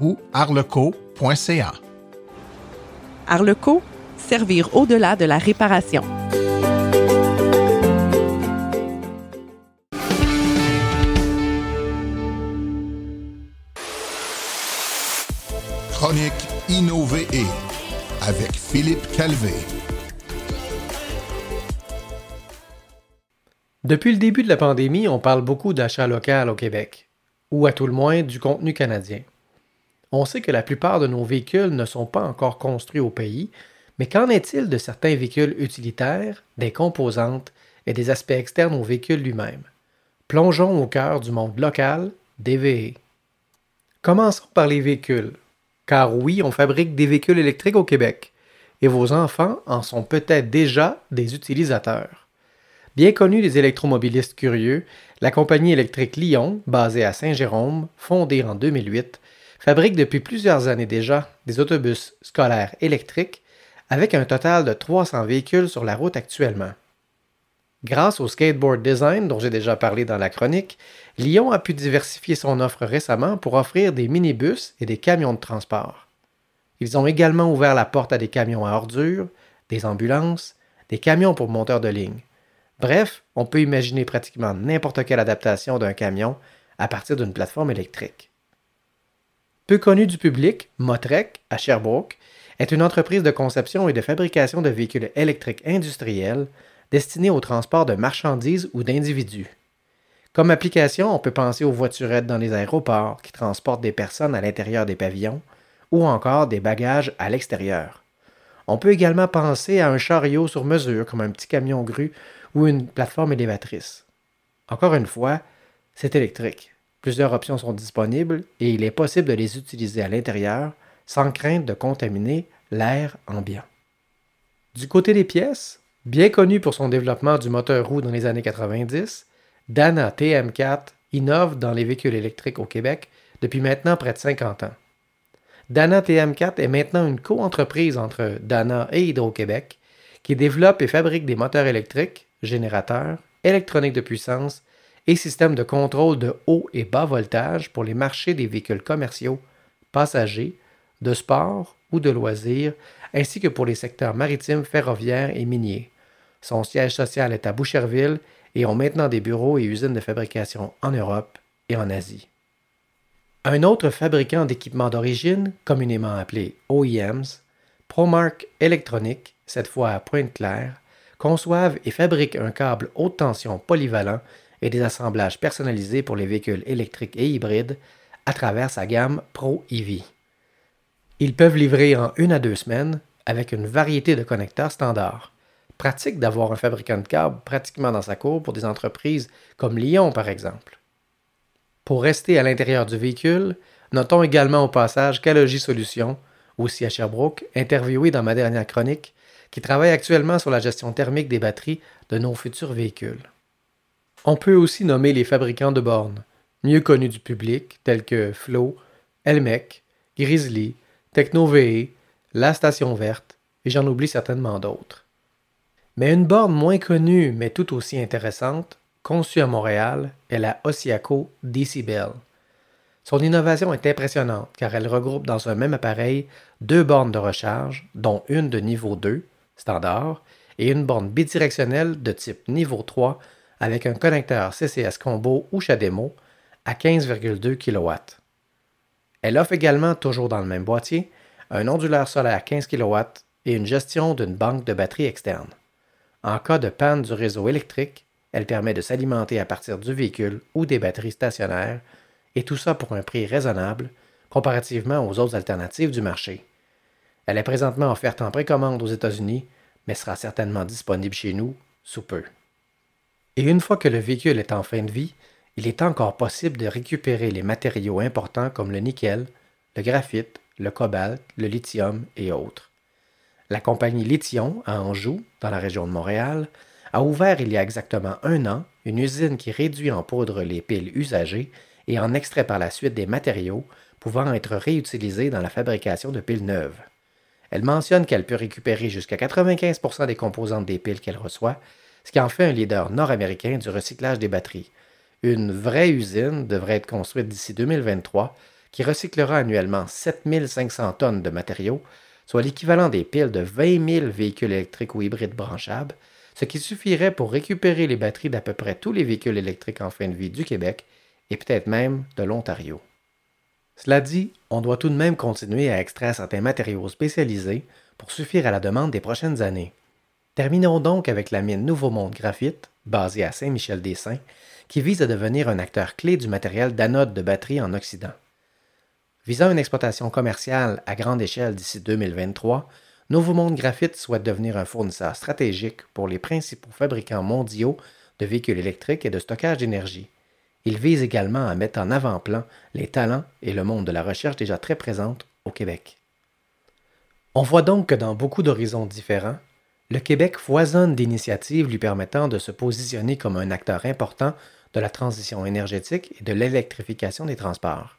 ou arleco.ca. Arleco, servir au-delà de la réparation. Chronique Innover avec Philippe Calvé. Depuis le début de la pandémie, on parle beaucoup d'achat local au Québec, ou à tout le moins du contenu canadien. On sait que la plupart de nos véhicules ne sont pas encore construits au pays, mais qu'en est-il de certains véhicules utilitaires, des composantes et des aspects externes au véhicule lui-même? Plongeons au cœur du monde local des VE. Commençons par les véhicules, car oui, on fabrique des véhicules électriques au Québec, et vos enfants en sont peut-être déjà des utilisateurs. Bien connu des électromobilistes curieux, la compagnie électrique Lyon, basée à Saint-Jérôme, fondée en 2008, fabrique depuis plusieurs années déjà des autobus scolaires électriques avec un total de 300 véhicules sur la route actuellement. Grâce au skateboard design dont j'ai déjà parlé dans la chronique, Lyon a pu diversifier son offre récemment pour offrir des minibus et des camions de transport. Ils ont également ouvert la porte à des camions à ordures, des ambulances, des camions pour monteurs de ligne. Bref, on peut imaginer pratiquement n'importe quelle adaptation d'un camion à partir d'une plateforme électrique. Peu connu du public, Motrec, à Sherbrooke, est une entreprise de conception et de fabrication de véhicules électriques industriels destinés au transport de marchandises ou d'individus. Comme application, on peut penser aux voiturettes dans les aéroports qui transportent des personnes à l'intérieur des pavillons ou encore des bagages à l'extérieur. On peut également penser à un chariot sur mesure comme un petit camion grue ou une plateforme élévatrice. Encore une fois, c'est électrique. Plusieurs options sont disponibles et il est possible de les utiliser à l'intérieur sans crainte de contaminer l'air ambiant. Du côté des pièces, bien connu pour son développement du moteur roue dans les années 90, Dana TM4 innove dans les véhicules électriques au Québec depuis maintenant près de 50 ans. Dana TM4 est maintenant une co-entreprise entre Dana et Hydro-Québec qui développe et fabrique des moteurs électriques, générateurs, électroniques de puissance et systèmes de contrôle de haut et bas voltage pour les marchés des véhicules commerciaux, passagers, de sport ou de loisirs, ainsi que pour les secteurs maritimes, ferroviaires et miniers. Son siège social est à Boucherville et ont maintenant des bureaux et usines de fabrication en Europe et en Asie. Un autre fabricant d'équipements d'origine, communément appelé OEMs, Promark Electronic, cette fois à Pointe-Claire, conçoivent et fabriquent un câble haute tension polyvalent et des assemblages personnalisés pour les véhicules électriques et hybrides à travers sa gamme Pro EV. Ils peuvent livrer en une à deux semaines avec une variété de connecteurs standards. Pratique d'avoir un fabricant de câbles pratiquement dans sa cour pour des entreprises comme Lyon par exemple. Pour rester à l'intérieur du véhicule, notons également au passage qu'Alogie Solutions, aussi à Sherbrooke, interviewé dans ma dernière chronique, qui travaille actuellement sur la gestion thermique des batteries de nos futurs véhicules. On peut aussi nommer les fabricants de bornes, mieux connus du public, tels que Flow, Elmec, Grizzly, TechnoVE, La Station Verte, et j'en oublie certainement d'autres. Mais une borne moins connue, mais tout aussi intéressante, conçue à Montréal, est la Osiaco Decibel. Son innovation est impressionnante car elle regroupe dans un même appareil deux bornes de recharge, dont une de niveau 2, standard, et une borne bidirectionnelle de type niveau 3 avec un connecteur CCS combo ou CHAdeMO à 15,2 kW. Elle offre également, toujours dans le même boîtier, un onduleur solaire 15 kW et une gestion d'une banque de batteries externe. En cas de panne du réseau électrique, elle permet de s'alimenter à partir du véhicule ou des batteries stationnaires, et tout ça pour un prix raisonnable comparativement aux autres alternatives du marché. Elle est présentement offerte en précommande aux États-Unis, mais sera certainement disponible chez nous sous peu. Et une fois que le véhicule est en fin de vie, il est encore possible de récupérer les matériaux importants comme le nickel, le graphite, le cobalt, le lithium et autres. La compagnie Lithium à Anjou, dans la région de Montréal, a ouvert il y a exactement un an une usine qui réduit en poudre les piles usagées et en extrait par la suite des matériaux pouvant être réutilisés dans la fabrication de piles neuves. Elle mentionne qu'elle peut récupérer jusqu'à 95% des composantes des piles qu'elle reçoit, ce qui en fait un leader nord-américain du recyclage des batteries, une vraie usine devrait être construite d'ici 2023 qui recyclera annuellement 7500 tonnes de matériaux, soit l'équivalent des piles de 20 000 véhicules électriques ou hybrides branchables, ce qui suffirait pour récupérer les batteries d'à peu près tous les véhicules électriques en fin de vie du Québec et peut-être même de l'Ontario. Cela dit, on doit tout de même continuer à extraire certains matériaux spécialisés pour suffire à la demande des prochaines années. Terminons donc avec la mine Nouveau Monde Graphite, basée à Saint-Michel-des-Saints, qui vise à devenir un acteur clé du matériel d'anode de batterie en Occident. Visant une exploitation commerciale à grande échelle d'ici 2023, Nouveau Monde Graphite souhaite devenir un fournisseur stratégique pour les principaux fabricants mondiaux de véhicules électriques et de stockage d'énergie. Il vise également à mettre en avant-plan les talents et le monde de la recherche déjà très présentes au Québec. On voit donc que dans beaucoup d'horizons différents, le Québec foisonne d'initiatives lui permettant de se positionner comme un acteur important de la transition énergétique et de l'électrification des transports.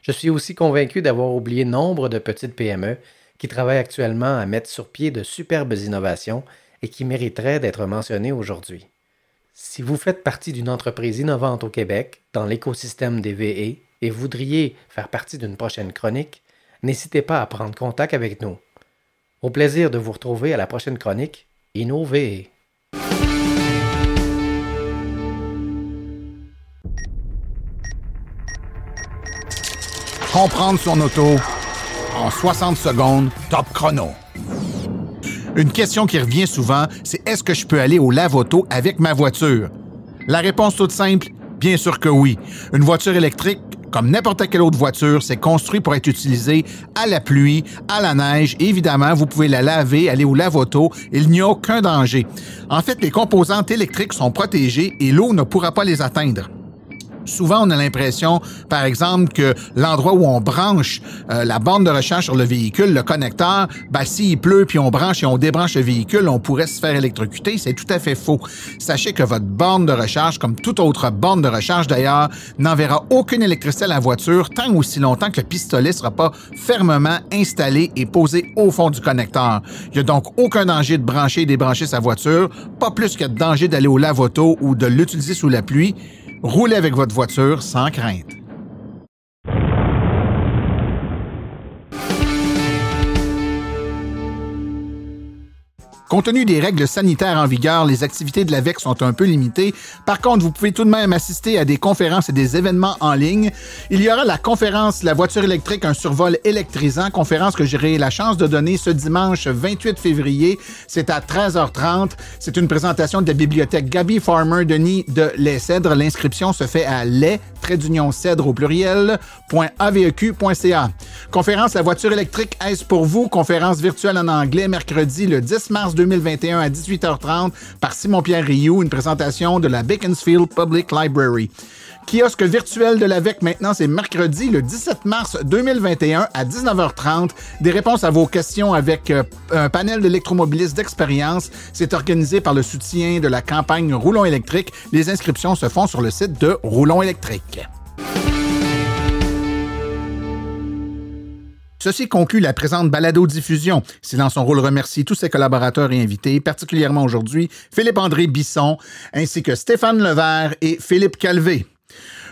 Je suis aussi convaincu d'avoir oublié nombre de petites PME qui travaillent actuellement à mettre sur pied de superbes innovations et qui mériteraient d'être mentionnées aujourd'hui. Si vous faites partie d'une entreprise innovante au Québec, dans l'écosystème des VE, et voudriez faire partie d'une prochaine chronique, n'hésitez pas à prendre contact avec nous. Au plaisir de vous retrouver à la prochaine chronique, Innover. Comprendre son auto en 60 secondes, top chrono. Une question qui revient souvent, c'est est-ce que je peux aller au lave-auto avec ma voiture? La réponse toute simple, bien sûr que oui. Une voiture électrique, comme n'importe quelle autre voiture, c'est construit pour être utilisé à la pluie, à la neige. évidemment, vous pouvez la laver, aller au lave-auto. Il n'y a aucun danger. En fait, les composantes électriques sont protégées et l'eau ne pourra pas les atteindre. Souvent, on a l'impression, par exemple, que l'endroit où on branche euh, la bande de recharge sur le véhicule, le connecteur, ben, s'il pleut puis on branche et on débranche le véhicule, on pourrait se faire électrocuter. C'est tout à fait faux. Sachez que votre borne de recharge, comme toute autre borne de recharge d'ailleurs, n'enverra aucune électricité à la voiture tant aussi longtemps que le pistolet sera pas fermement installé et posé au fond du connecteur. Il n'y a donc aucun danger de brancher et débrancher sa voiture, pas plus que danger d'aller au lave-auto ou de l'utiliser sous la pluie. Roulez avec votre voiture sans crainte. Compte tenu des règles sanitaires en vigueur, les activités de l'AVEC sont un peu limitées. Par contre, vous pouvez tout de même assister à des conférences et des événements en ligne. Il y aura la conférence La voiture électrique, un survol électrisant, conférence que j'aurai la chance de donner ce dimanche 28 février. C'est à 13h30. C'est une présentation de la bibliothèque Gabi Farmer Denis de Les Cèdres. L'inscription se fait à les d'union cèdre au pluriel .aveq.ca. Conférence La voiture électrique, est-ce pour vous? Conférence virtuelle en anglais mercredi le 10 mars 2021 à 18h30 par Simon-Pierre Rioux, une présentation de la Beaconsfield Public Library. Kiosque virtuel de l'AVEC maintenant, c'est mercredi le 17 mars 2021 à 19h30. Des réponses à vos questions avec euh, un panel d'électromobilistes d'expérience. C'est organisé par le soutien de la campagne Roulon électrique. Les inscriptions se font sur le site de Roulon électrique. Ceci conclut la présente balado-diffusion. Silence son rôle remercie tous ses collaborateurs et invités, particulièrement aujourd'hui Philippe-André Bisson, ainsi que Stéphane Levert et Philippe Calvé.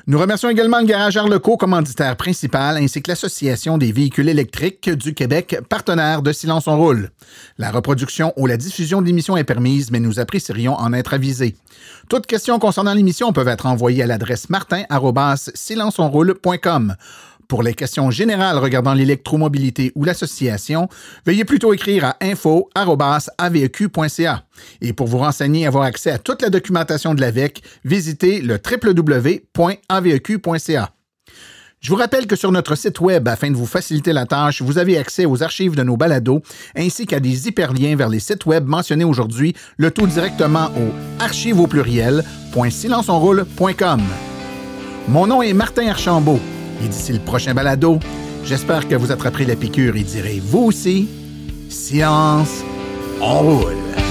Nous remercions également le Garage Arleco, commanditaire principal, ainsi que l'Association des véhicules électriques du Québec, partenaire de Silence on roule. La reproduction ou la diffusion de l'émission est permise, mais nous apprécierions en être avisés. Toutes questions concernant l'émission peuvent être envoyées à l'adresse martin.silenceonroule.com. Pour les questions générales regardant l'électromobilité ou l'association, veuillez plutôt écrire à info.aveq.ca. Et pour vous renseigner et avoir accès à toute la documentation de l'AVEC, visitez le www.aveq.ca. Je vous rappelle que sur notre site web, afin de vous faciliter la tâche, vous avez accès aux archives de nos balados ainsi qu'à des hyperliens vers les sites web mentionnés aujourd'hui, le tout directement au archive. Mon nom est Martin Archambault. Et d'ici le prochain balado, j'espère que vous attraperez la piqûre et direz vous aussi, silence, on roule.